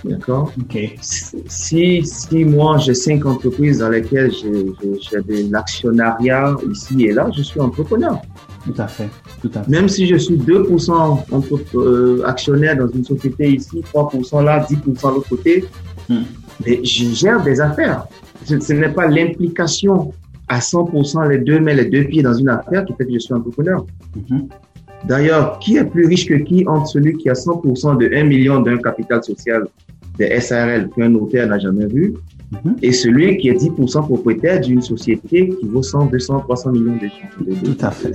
D'accord? OK. si, si moi j'ai cinq entreprises dans lesquelles j'ai de l'actionnariat ici et là, je suis entrepreneur. Tout à fait. Tout à fait. Même si je suis 2% entre, euh, actionnaire dans une société ici, 3% là, 10% de l'autre côté, Hmm. mais je gère des affaires. Ce, ce n'est pas l'implication à 100% les deux mains, les deux pieds dans une affaire qui fait que je suis entrepreneur. Mhm. D'ailleurs, qui est plus riche que qui entre celui qui a 100% de 1 million d'un capital social des SRL qu'un notaire n'a jamais vu Mhm. et celui qui est 10% propriétaire d'une société qui vaut 100, 200, 300 millions de- de- de- Tout à fait.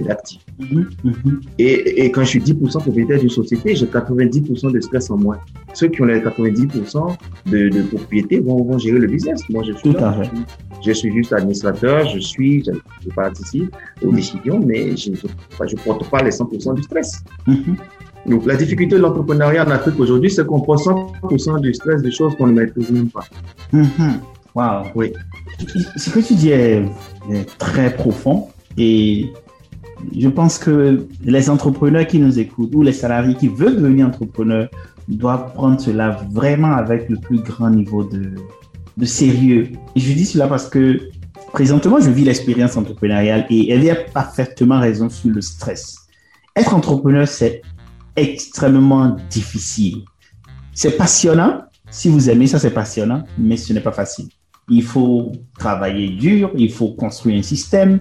d'actifs. Mhm. Mhm. Et, et quand je suis 10% propriétaire d'une société, j'ai 90% de stress en moins. Ceux qui ont les 90% de, de propriété vont, vont gérer le business. Moi, je suis Tout là, à fait. je suis- Je suis juste administrateur, je suis, je, je participe aux décisions, mais je ne porte pas les 100% du stress. Donc, la difficulté de l'entrepreneuriat en Afrique aujourd'hui, c'est qu'on porte 100% du stress des choses qu'on ne maîtrise même pas. Mhm. Wow. Oui. Ce que tu dis est, est très profond et je pense que les entrepreneurs qui nous écoutent ou les salariés qui veulent devenir entrepreneurs doivent prendre cela vraiment avec le plus grand niveau de, de sérieux. Et je dis cela parce que présentement, je vis l'expérience entrepreneuriale et elle a parfaitement raison sur le stress. Être entrepreneur, c'est extrêmement difficile. C'est passionnant. Si vous aimez ça, c'est passionnant, mais ce n'est pas facile. Il faut travailler dur, il faut construire un système,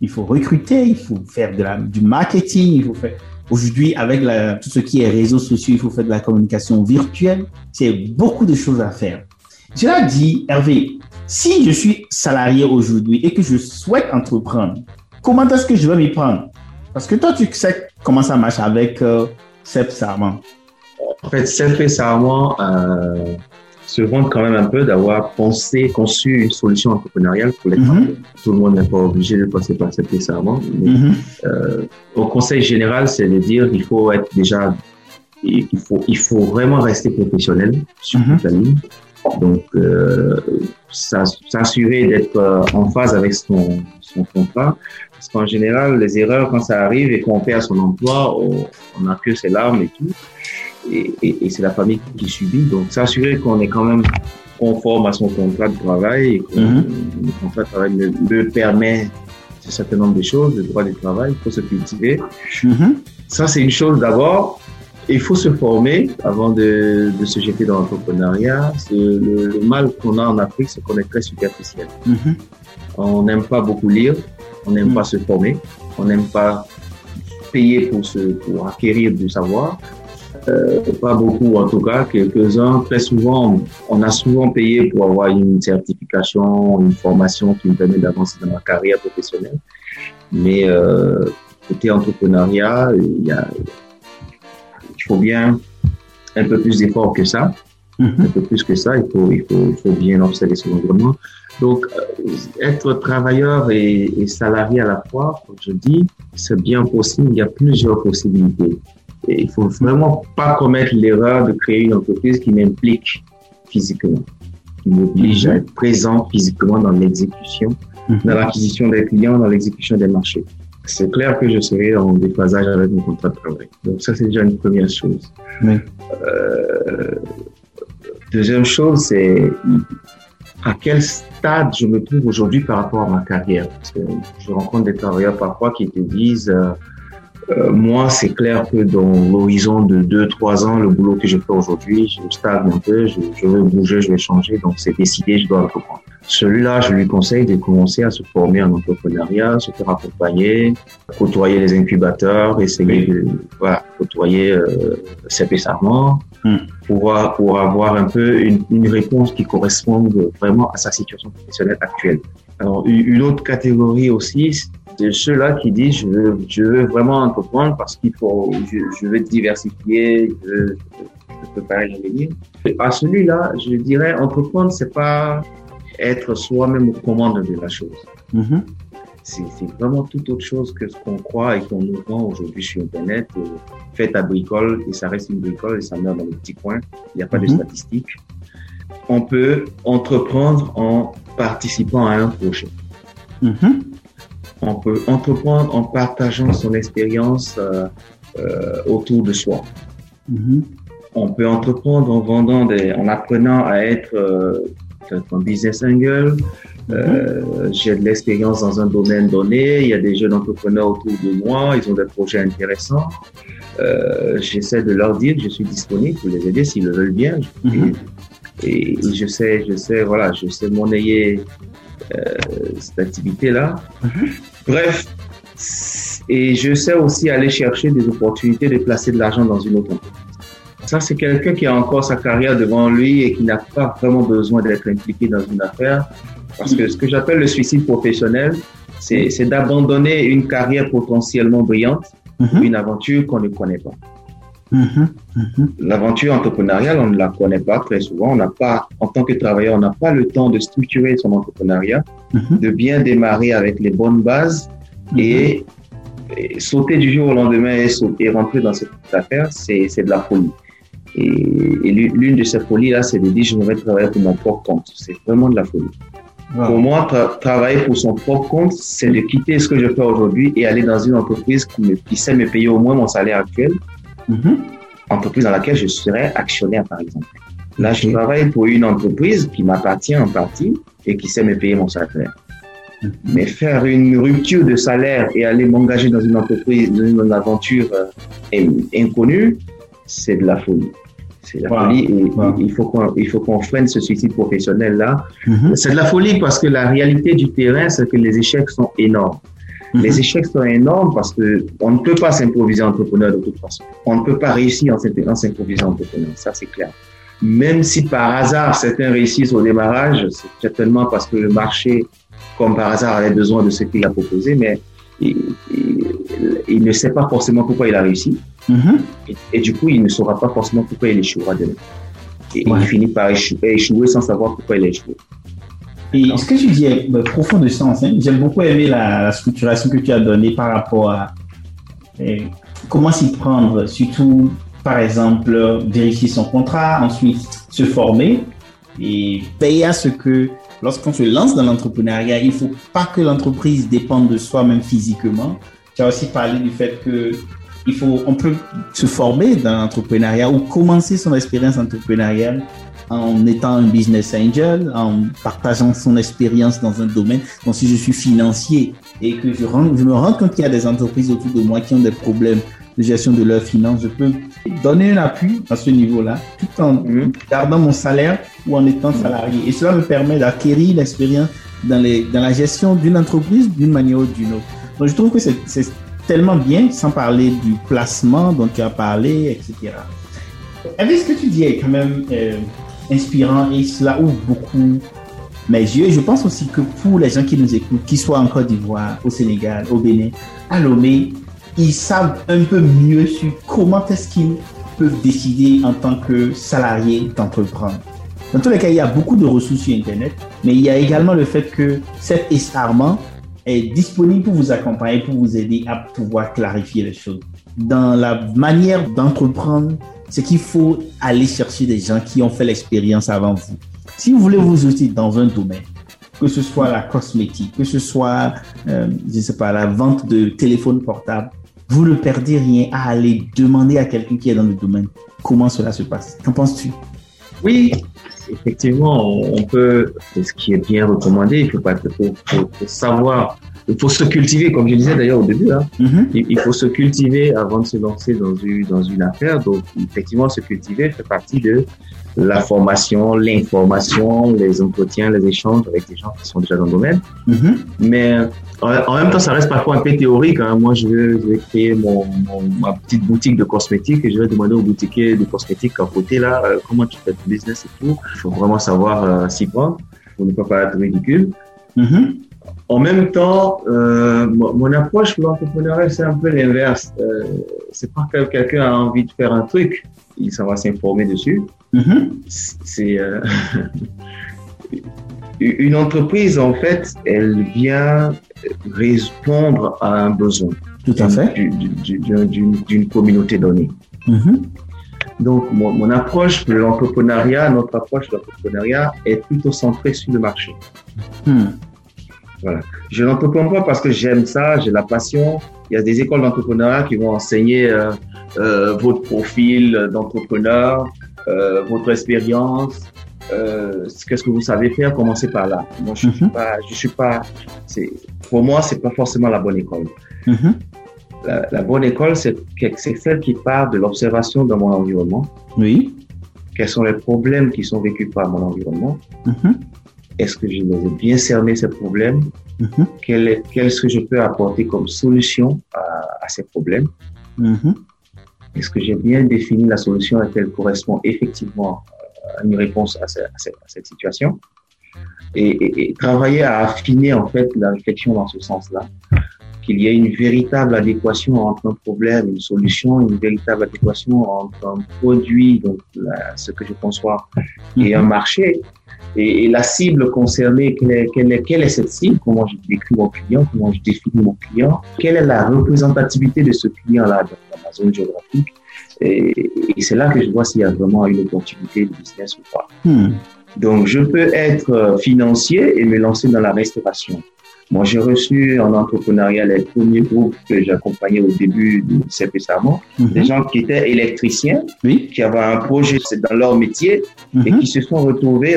il faut recruter, il faut faire du marketing, il faut faire. Aujourd'hui, avec tout ce qui est réseaux sociaux, il faut faire de la communication virtuelle. C'est beaucoup de choses à faire. Cela dit, Hervé, si je suis salarié aujourd'hui et que je souhaite entreprendre, comment est-ce que je vais m'y prendre? Parce que toi, tu sais comment ça marche avec euh, Seb Sarman. En fait, Seb Sarman euh, se vante quand même un peu d'avoir pensé, conçu une solution entrepreneuriale pour les mm Tout le monde n'est pas obligé de passer par Seb Sarman. Mais, mhm. euh, au conseil général, c'est de dire qu'il faut être déjà, il faut, il faut vraiment rester professionnel sur mhm. toute la ligne. Donc, euh, s'assurer d'être euh, en phase avec son, son contrat. Parce qu'en général, les erreurs, quand ça arrive et qu'on perd son emploi, on n'a que ses larmes et tout. Et, et, et c'est la famille qui subit. Donc, s'assurer qu'on est quand même conforme à son contrat de travail et que mm-hmm. le contrat de travail le, permet un certain nombre de choses, le droit du travail, il faut se cultiver. Mm-hmm. Ça, c'est une chose d'abord il faut se former avant de, de se jeter dans l'entrepreneuriat. Le, le, mal qu'on a en Afrique, c'est qu'on est très superficiel. Mm-hmm. On n'aime pas beaucoup lire, on n'aime pas se former, on n'aime pas payer pour, se, pour acquérir du savoir. Euh, pas beaucoup en tout cas, quelques-uns. Très souvent, on a souvent payé pour avoir une certification, une formation qui me permet d'avancer dans ma carrière professionnelle. Mais euh, côté entrepreneuriat, il y a, il faut bien un peu plus d'efforts que ça. Mhm. Un peu plus que ça, il faut, il faut, il faut bien observer son environnement. Donc, euh, être travailleur et, et, salarié à la fois, comme je dis, c'est bien possible. Il y a plusieurs possibilités. Et il faut vraiment pas commettre l'erreur de créer une entreprise qui m'implique physiquement, qui m'oblige à mhm. être présent physiquement dans l'exécution, mhm. dans l'acquisition des clients, dans l'exécution des marchés c'est clair que je serai en déphasage avec mon contrat de travail. Donc ça, c'est déjà une première chose. Euh, deuxième chose, c'est à quel stade je me trouve aujourd'hui par rapport à ma carrière? Parce que je rencontre des travailleurs parfois qui te disent, euh, euh, moi, c'est clair que dans l'horizon de 2-3 ans, le boulot que je fais aujourd'hui, je stagne un peu, je, je veux bouger, je vais changer, donc c'est décidé, je dois le reprendre. Celui-là, je lui conseille de commencer à se former en entrepreneuriat, se faire accompagner, côtoyer les incubateurs, essayer de voilà, côtoyer euh, CP Sarment hmm. pour, pour avoir un peu une, une, réponse qui corresponde vraiment à sa situation professionnelle actuelle. Alors, une autre catégorie aussi, c'est ceux-là qui disent je veux, je veux vraiment entreprendre parce qu'il faut, je, je, veux diversifier, je veux, je veux préparer l'avenir. À celui-là, je dirais entreprendre, c'est pas être soi-même aux commandes de la chose. Mm-hmm. C'est vraiment tout autre chose que ce qu'on croit et qu'on nous vend aujourd'hui sur Internet. Euh, faites ta bricole et ça reste une bricole et ça meurt dans le petit coin. Il n'y a pas de mm-hmm. statistiques. On peut entreprendre en participant à un projet. Mm-hmm. On peut entreprendre en partageant son expérience euh, euh, autour de soi. On peut entreprendre en vendant des, en apprenant à être un business angle. Euh, j'ai de l'expérience dans un domaine donné. Il y a des jeunes entrepreneurs autour de moi. Ils ont des projets intéressants. Euh, J'essaie de leur dire que je suis disponible pour les aider s'ils le veulent bien. Mhm. et, je sais, je sais, voilà, je sais monnayer euh, cette activité-là. Mhm. Bref, et je sais aussi aller chercher des opportunités de placer de l'argent dans une autre entreprise. Ça, c'est quelqu'un qui a encore sa carrière devant lui et qui n'a pas vraiment besoin d'être impliqué dans une affaire. Parce que ce que j'appelle le suicide professionnel, c'est d'abandonner une carrière potentiellement brillante pour mhm. une aventure qu'on ne connaît pas. Mhm. Mhm. L'aventure entrepreneuriale, on ne la connaît pas très souvent. On n'a pas, en tant que travailleur, on n'a pas le temps de structurer son entrepreneuriat, de bien démarrer avec les bonnes bases et, sauter du jour au lendemain et, et rentrer dans cette affaire, c'est de la folie. Et, l'une de ces folies-là, c'est de dire, je vais travailler pour mon propre compte. C'est vraiment de la folie. Pour moi, travailler pour son propre compte, c'est de quitter ce que je fais aujourd'hui et aller dans une entreprise qui, me, qui, sait me payer au moins mon salaire actuel. Mm-hmm. Entreprise dans laquelle je serais actionnaire, par exemple. Là, je travaille pour une entreprise qui m'appartient en partie et qui sait me payer mon salaire. Mm-hmm. Mais faire une rupture de salaire et aller m'engager dans une entreprise, dans une aventure euh, inconnue, c'est de la folie. C'est la folie et, il faut qu'on il faut qu'on freine ce suicide professionnel là. Mhm. C'est de la folie parce que la réalité du terrain c'est que les échecs sont énormes. Mhm. Les échecs sont énormes parce que on ne peut pas s'improviser entrepreneur de toute façon. On ne peut pas réussir en s'improvisant entrepreneur, ça c'est clair. même si par hasard certains réussissent au démarrage, c'est certainement parce que le marché, comme par hasard, avait besoin de ce qu'il a proposé, mais il, ne sait pas forcément pourquoi il a réussi. Mm-hmm. et, du coup, il ne saura pas forcément pourquoi il échouera demain. Et il finit par échouer, sans savoir pourquoi il a échoué. Et ce que tu dis est profond de sens. Hein. J'aime beaucoup aimer la, structuration que tu as donnée par rapport à comment s'y prendre, surtout par exemple, vérifier son contrat, ensuite se former et payer à ce que lorsqu'on se lance dans l'entrepreneuriat, il ne faut pas que l'entreprise dépende de soi-même physiquement. Tu as aussi parlé du fait que il faut, on peut se former dans l'entrepreneuriat ou commencer son expérience entrepreneuriale en étant un business angel, en partageant son expérience dans un domaine. Donc, si je suis financier et que je, je me rends compte qu'il y a des entreprises autour de moi qui ont des problèmes de gestion de leurs finances, je peux donner un appui à ce niveau-là, tout en mhm. gardant mon salaire ou en étant salarié. Et cela me permet d'acquérir l'expérience dans, les, dans la gestion d'une entreprise d'une manière ou d'une autre. Donc, je trouve que c'est tellement bien, sans parler du placement dont tu as parlé, etc. Avec ce que tu dis est quand même euh, inspirant et cela ouvre beaucoup mes yeux. Je pense aussi que pour les gens qui nous écoutent, qu'ils soient en Côte d'Ivoire, au Sénégal, au Bénin, à Lomé, ils savent un peu mieux sur comment est-ce qu'ils peuvent décider en tant que salarié d'entreprendre. Dans tous les cas, il y a beaucoup de ressources sur Internet, mais il y a également le fait que cet escarment est disponible pour vous accompagner, pour vous aider à pouvoir clarifier les choses. Dans la manière d'entreprendre, c'est qu'il faut aller chercher des gens qui ont fait l'expérience avant vous. Si vous voulez vous outil dans un domaine, que ce soit la cosmétique, que ce soit, euh, je sais pas, la vente de téléphones portables, vous ne perdez rien à aller demander à quelqu'un qui est dans le domaine comment cela se passe. Qu'en penses-tu? Oui, effectivement, on peut, ce qui est bien recommandé, il faut pas, faut, faut, savoir, il faut se cultiver, comme je disais d'ailleurs au début, hein. mm-hmm. il, faut se cultiver avant de se lancer dans une, dans une affaire. Donc, effectivement, se cultiver fait partie de la formation, l'information, les entretiens, les échanges avec des gens qui sont déjà dans le domaine. Mm-hmm. Mais en même temps, ça reste parfois un peu théorique. Hein. Moi, je vais, créer mon, ma petite boutique de cosmétiques et je vais demander au boutiquier de cosmétiques à côté, là, euh, comment tu fais ton business et tout. Il faut vraiment savoir euh, s'y prendre pour ne pas paraître ridicule. Mm-hmm. En même temps, euh, mon, approche pour l'entrepreneuriat, c'est un peu l'inverse. Euh, c'est pas que quelqu'un a envie de faire un truc, il s'en va s'informer dessus. Mm-hmm. C'est *laughs* une entreprise, en fait, elle vient répondre à un besoin. Tout à fait. D'une communauté donnée. Mm-hmm. Donc, mon, approche de l'entrepreneuriat, notre approche de l'entrepreneuriat est plutôt centrée sur le marché. Mm. Voilà. Je n'entreprends pas parce que j'aime ça, j'ai la passion. Il y a des écoles d'entrepreneuriat qui vont enseigner euh, euh, votre profil d'entrepreneur, euh, votre expérience, euh, qu'est-ce que vous savez faire, commencez par là. Moi, je ne suis mhm. pas, je suis pas, c'est, pour moi, c'est pas forcément la bonne école. Mhm. la, la, bonne école, c'est, c'est celle qui part de l'observation de mon environnement. Oui. Quels sont les problèmes qui sont vécus par mon environnement? Mhm. Est-ce que je les ai bien cerné ces problèmes? Qu'est-ce que je peux apporter comme solution à, à ces problèmes? Est-ce que j'ai bien défini la solution à laquelle correspond effectivement une réponse à, cette, situation et, travailler à affiner en fait la réflexion dans ce sens-là, qu'il y ait une véritable adéquation entre un problème, une solution, une véritable adéquation entre un produit, donc ce que je conçois, et un mhm. marché. Et, la cible concernée, quelle est, quelle, est, quelle est, cette cible? Comment je décris mon client? Comment je définis mon client? Quelle est la représentativité de ce client-là dans ma zone géographique? Et, c'est là que je vois s'il y a vraiment une opportunité de business ou pas. Hmm. Donc, je peux être euh, financier et me lancer dans la restauration. Moi, j'ai reçu en entrepreneuriat les premiers groupes que j'accompagnais au début de CPSAMO, hmm. des gens qui étaient électriciens, oui. qui avaient un projet dans leur métier et hmm. qui se sont retrouvés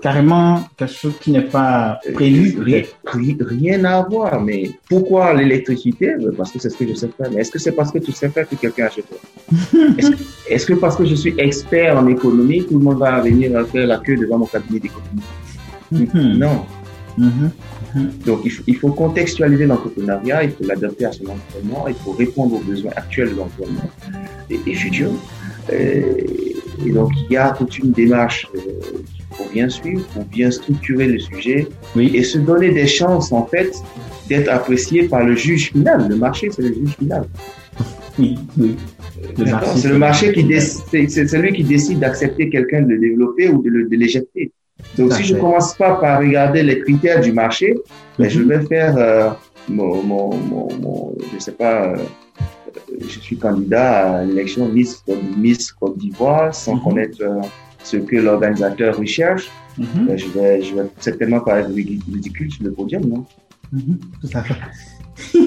carrément quelque chose qui n'est pas prévu. Rien, rien, à voir. Mais pourquoi l'électricité? Parce que c'est ce que je sais faire. Mais est-ce que c'est parce que tu sais faire que quelqu'un achète? *laughs* Est-ce que, parce que je suis expert en économie, tout le monde va venir faire la queue devant mon cabinet d'économie? Mm-hmm. Non. Mm-hmm. Donc, il faut, contextualiser l'entrepreneuriat, il faut l'adapter à son environnement, il faut répondre aux besoins actuels de l'environnement et, et futurs. Et donc, il y a toute une démarche euh, qu'il faut bien suivre pour bien structurer le sujet Oui. et se donner des chances, en fait, d'être apprécié par le juge final. Le marché, c'est le juge final. Oui, oui. C'est le marché qui décide, c'est celui qui décide d'accepter quelqu'un de le développer ou de le- de l'éjecter. Donc, si je fait. commence pas par regarder les critères du marché, ben, je Mhm. vais faire euh, mon, mon, mon, mon- je sais pas, euh, je suis candidat à l'élection Miss, Miss Côte d'Ivoire sans Mhm. connaître euh, ce que l'organisateur recherche. Mhm, Ben, je vais, je vais certainement paraître ridicule sur le podium, non? mhm, Tout à fait. *laughs*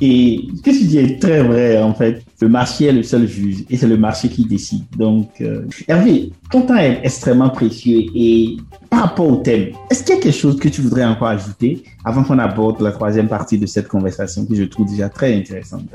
Et ce que tu dis est très vrai, en fait. Le marché est le seul juge et c'est le marché qui décide. Donc, euh, Hervé, ton temps est extrêmement précieux et par rapport au thème, est-ce qu'il y a quelque chose que tu voudrais encore ajouter avant qu'on aborde la troisième partie de cette conversation que je trouve déjà très intéressante?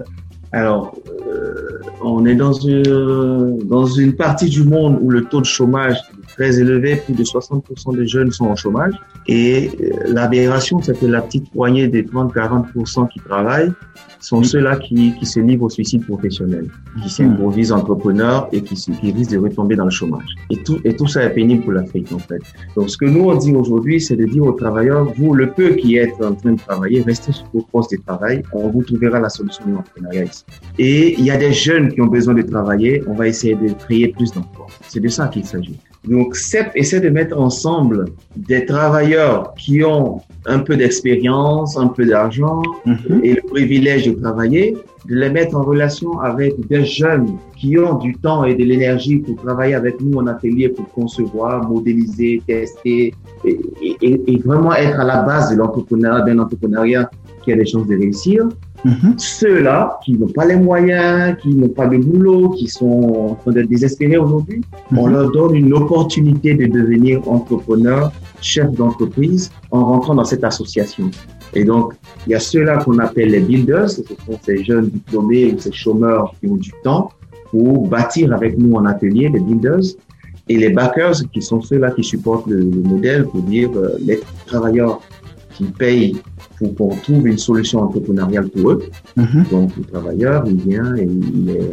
Alors, euh, on est dans une, dans une partie du monde où le taux de chômage est très élevé, plus de 60% des jeunes sont en chômage. Et euh, l'aberration, c'est que la petite poignée des 30-40% qui travaillent sont ceux-là qui, qui se livrent au suicide professionnel, qui s'improvisent entrepreneurs et qui, qui risquent de retomber dans le chômage. Et tout, et tout ça est pénible pour l'Afrique, en fait. Donc, ce que nous, on dit aujourd'hui, c'est de dire aux travailleurs, vous, le peu qui êtes en train de travailler, restez sur vos postes de travail, on vous trouvera la solution de l'entrepreneuriat ici. Et il y a des jeunes qui ont besoin de travailler, on va essayer de créer plus d'emplois. C'est de ça qu'il s'agit. Donc, CEP essaie de mettre ensemble des travailleurs qui ont un peu d'expérience, un peu d'argent Mhm, et le privilège de travailler, de les mettre en relation avec des jeunes qui ont du temps et de l'énergie pour travailler avec nous en atelier pour concevoir, modéliser, tester et, et- et vraiment être à la base de l'entrepreneuriat, d'un entrepreneuriat qui a des chances de réussir mhm, ceux-là qui n'ont pas les moyens, qui n'ont pas de boulot, qui sont en train d'être désespérés aujourd'hui, on mhm. leur donne une opportunité de devenir entrepreneur, chef d'entreprise en rentrant dans cette association. Et donc, il y a ceux-là qu'on appelle les builders, ce sont ces jeunes diplômés ou ces chômeurs qui ont du temps pour bâtir avec nous en atelier, les builders. Et les backers, qui sont ceux-là qui supportent le, le modèle pour dire euh, les travailleurs qui payent pour qu'on trouve une solution entrepreneuriale pour eux. Mhm. Donc, le travailleur, il vient et il est,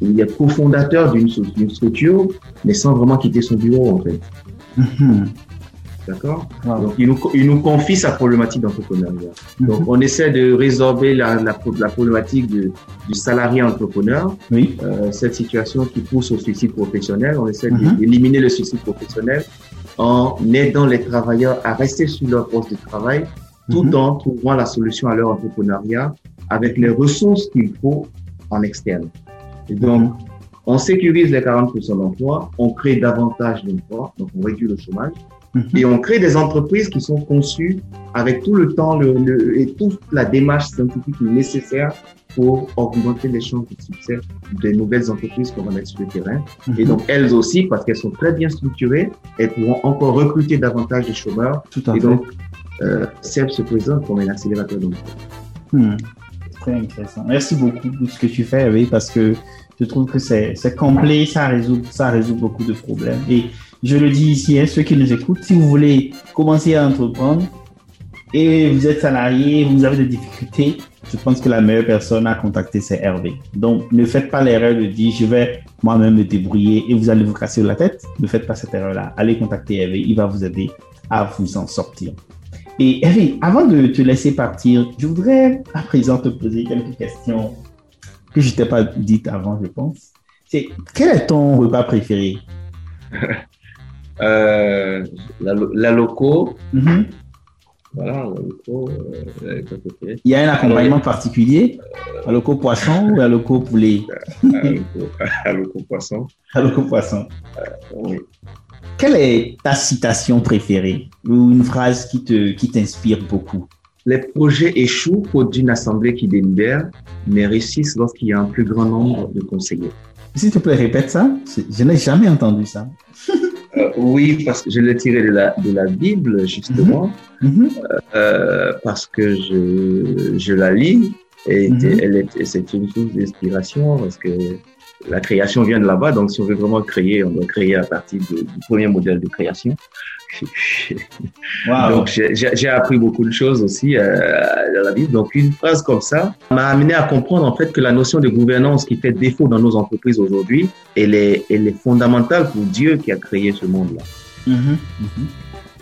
il- est cofondateur d'une structure, mais sans vraiment quitter son bureau, en fait. Mhm. D'accord Wow. Donc, il nous, il nous confie sa problématique d'entrepreneuriat. Donc, Mhm. on essaie de résorber la, la, la problématique de- du salarié entrepreneur, Oui. euh, cette situation qui pousse au suicide professionnel. On essaie d'éliminer le suicide professionnel en aidant les travailleurs à rester sur leur poste de travail tout Mhm. en trouvant la solution à leur entrepreneuriat avec les ressources qu'il faut en externe. Et donc, Mhm. on sécurise les 40% d'emplois, on crée davantage d'emplois, donc on réduit le chômage, Mhm. et on crée des entreprises qui sont conçues avec tout le temps le, le- et toute la démarche scientifique nécessaire pour augmenter les chances de succès des nouvelles entreprises qu'on va mettre sur le terrain. Et Mhm. donc, elles aussi, parce qu'elles sont très bien structurées, elles pourront encore recruter davantage de chômeurs. Tout à Et fait. donc, euh, CEP se présente comme un accélérateur d'emploi. Hmm. Très intéressant. Merci beaucoup pour ce que tu fais, oui, parce que je trouve que c'est complet, ça résout, ça résout beaucoup de problèmes. Et je le dis ici, hein, ceux qui nous écoutent, si vous voulez commencer à entreprendre et vous êtes salarié, vous avez des difficultés, je pense que la meilleure personne à contacter, c'est Hervé. Donc, ne faites pas l'erreur de dire, je vais moi-même me débrouiller et vous allez vous casser la tête. Ne faites pas cette erreur-là. Allez contacter Hervé, il va vous aider à vous en sortir. Et Hervé, avant de te laisser partir, je voudrais à présent te poser quelques questions que je t'ai pas dites avant, je pense. C'est quel est ton repas préféré? *laughs* Euh, la, lo- la loco, Mhm. voilà, la loco, euh, la. Il y a un accompagnement particulier? À loco poisson ou à loco poulet? *laughs* La loco, *laughs* la poisson. À loco poisson. Oui. Quelle est ta citation préférée ou une phrase qui te qui t'inspire beaucoup? Les projets échouent faute d'une assemblée qui délibère, mais réussissent lorsqu'il y a un plus grand nombre de conseillers. S'il te plaît, répète ça. Je, n'ai jamais entendu ça. *laughs* Euh, oui, parce que je l'ai tiré de la, de la Bible, justement, Mhm. euh, parce que je, je la lis et est, et c'est une source d'inspiration parce que la création vient de là-bas. Donc, si on veut vraiment créer, on doit créer à partir du premier modèle de création. *laughs* Donc, j'ai appris beaucoup de choses aussi euh, dans la vie. Donc, une phrase comme ça m'a amené à comprendre en fait que la notion de gouvernance qui fait défaut dans nos entreprises aujourd'hui, elle est, elle est fondamentale pour Dieu qui a créé ce monde-là. Mm-hmm. Mm-hmm.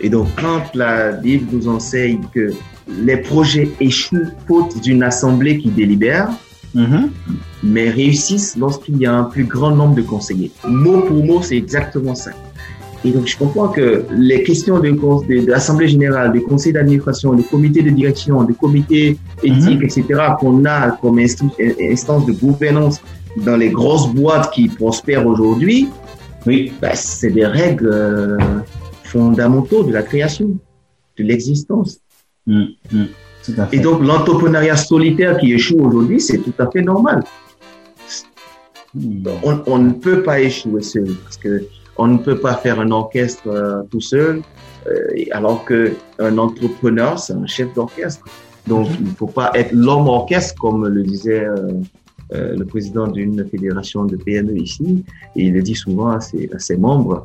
Et donc, quand la Bible nous enseigne que les projets échouent faute d'une assemblée qui délibère, mm-hmm. mais réussissent lorsqu'il y a un plus grand nombre de conseillers. Mot pour mot, c'est exactement ça. Et donc, je comprends que les questions de, de, l'Assemblée générale, des conseils d'administration, des comités de direction, des comités éthiques, etc., qu'on a comme instance de gouvernance dans les grosses boîtes qui prospèrent aujourd'hui, oui, ben, c'est des règles euh, fondamentaux de la création, de l'existence. Mmh, mmh, et donc, l'entrepreneuriat solitaire qui échoue aujourd'hui, c'est tout à fait normal. Mmh. On, on, ne peut pas échouer seul parce que on ne peut pas faire un orchestre euh, tout seul, euh, alors qu'un entrepreneur, c'est un chef d'orchestre. Donc, mhm. il ne faut pas être l'homme orchestre, comme le disait euh, le président d'une fédération de PME ici. Et il le dit souvent à ses, membres,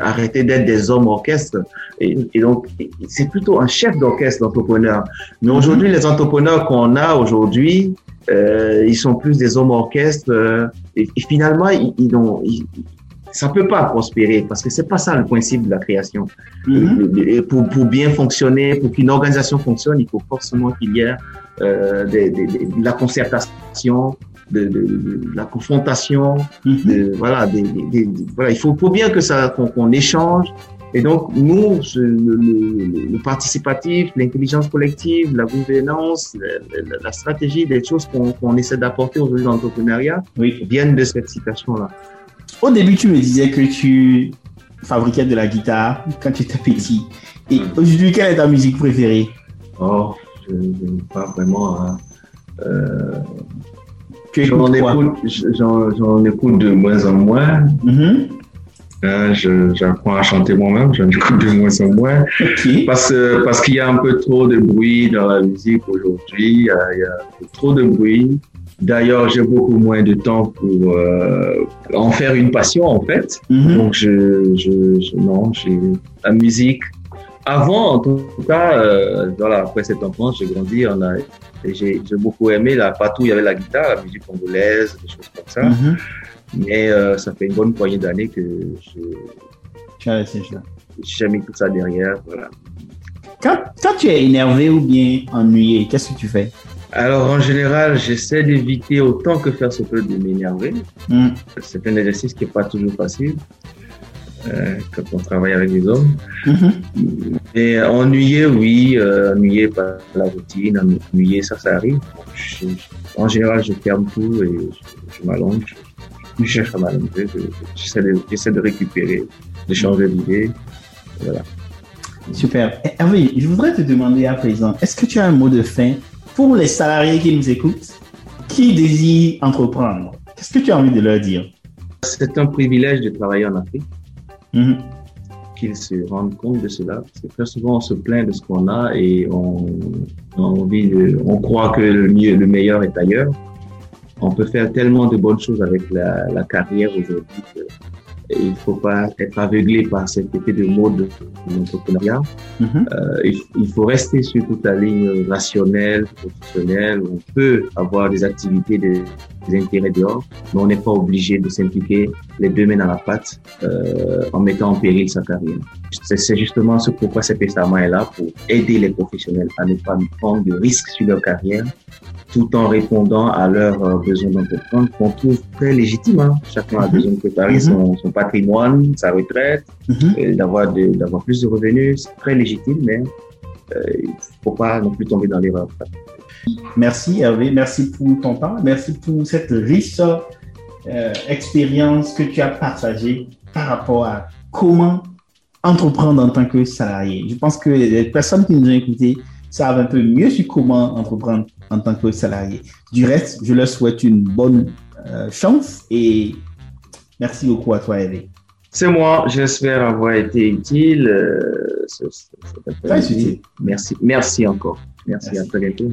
arrêtez d'être des hommes orchestres. Et, donc, c'est plutôt un chef d'orchestre, l'entrepreneur. Mais mhm. aujourd'hui, les entrepreneurs qu'on a aujourd'hui, ils sont plus des hommes orchestres. et, finalement, ils, ils, ont, ça peut pas prospérer parce que c'est pas ça le principe de la création. Mm-hmm. pour, pour, bien fonctionner, pour qu'une organisation fonctionne, il faut forcément qu'il y ait euh, de la concertation, de, de, la confrontation, mm-hmm. voilà, voilà, il faut, faut bien que ça qu'on échange. Et donc, nous, le, le, participatif, l'intelligence collective, la gouvernance, la, la stratégie, des choses qu'on essaie d'apporter aujourd'hui dans l'entrepreneuriat oui. viennent de cette situation-là. Au début, tu me disais que tu fabriquais de la guitare quand tu étais petit. Et aujourd'hui, quelle est ta musique préférée? Oh, je n'ai pas vraiment. Hein. Euh, j'en écoute, écoute, de moins en moins. Mm-hmm. Hein, j'apprends à chanter moi-même, j'en écoute de moins en moins. Parce, parce qu'il y a un peu trop de bruit dans la musique aujourd'hui. Il, y a trop de bruit. D'ailleurs, j'ai beaucoup moins de temps pour euh, en faire une passion en fait. Mhm. Donc, je, je, non, j'ai la musique. Avant, en tout cas, euh, voilà, après cette enfance, j'ai grandi, on a, j'ai, beaucoup aimé la il y avait la guitare, la musique congolaise, des choses comme ça. Mhm. Mais euh, ça fait une bonne poignée d'années que je, j'ai mis tout ça derrière. Voilà. Quand, quand tu es énervé ou bien ennuyé, qu'est-ce que tu fais? Alors, en général, j'essaie d'éviter autant que faire se peut de m'énerver. Mm. C'est un exercice qui n'est pas toujours facile quand on travaille avec des hommes. Mm-hmm. Mais ennuyé, oui, euh, ennuyé par la routine, ennuyé, ça, ça arrive. en général, je ferme tout et je, m'allonge. Je cherche à m'allonger. J'essaie de, de, récupérer, de changer d'idée. Voilà. Super. Hervé, je voudrais te demander à présent, est-ce que tu as un mot de fin pour les salariés qui nous écoutent, qui désirent entreprendre, qu'est-ce que tu as envie de leur dire? C'est un privilège de travailler en Afrique. Mhm. Qu'ils se rendent compte de cela. Parce très souvent, on se plaint de ce qu'on a et on, on, on croit que le, mieux, le meilleur est ailleurs. On peut faire tellement de bonnes choses avec la, la carrière aujourd'hui il ne faut pas être aveuglé par cet effet de mode de l'entrepreneuriat. Mm euh, il, faut rester sur toute la ligne rationnelle, professionnelle. On peut avoir des activités, des, intérêts dehors, mais on n'est pas obligé de s'impliquer les deux mains dans la patte euh, en mettant en péril sa carrière. C'est justement ce pourquoi CPSAMA est là, pour aider les professionnels à ne pas prendre de risques sur leur carrière tout en répondant à leurs euh, besoins d'entreprendre qu'on trouve très légitimes. Hein. Chacun a mhm. besoin de préparer mhm. son, son, patrimoine, sa retraite, mhm. d'avoir d'avoir plus de revenus. C'est très légitime, mais euh, il ne faut pas non plus tomber dans l'erreur. Merci Hervé, merci pour ton temps, merci pour cette riche euh, expérience que tu as partagée par rapport à comment entreprendre en tant que salarié. Je pense que les personnes qui nous ont écoutés savent un peu mieux sur comment entreprendre en tant que salarié. Du reste, je leur souhaite une bonne euh, chance et merci beaucoup à toi, Hervé. C'est moi, j'espère avoir été utile. Euh, Merci, merci encore. Merci, merci. à très bientôt.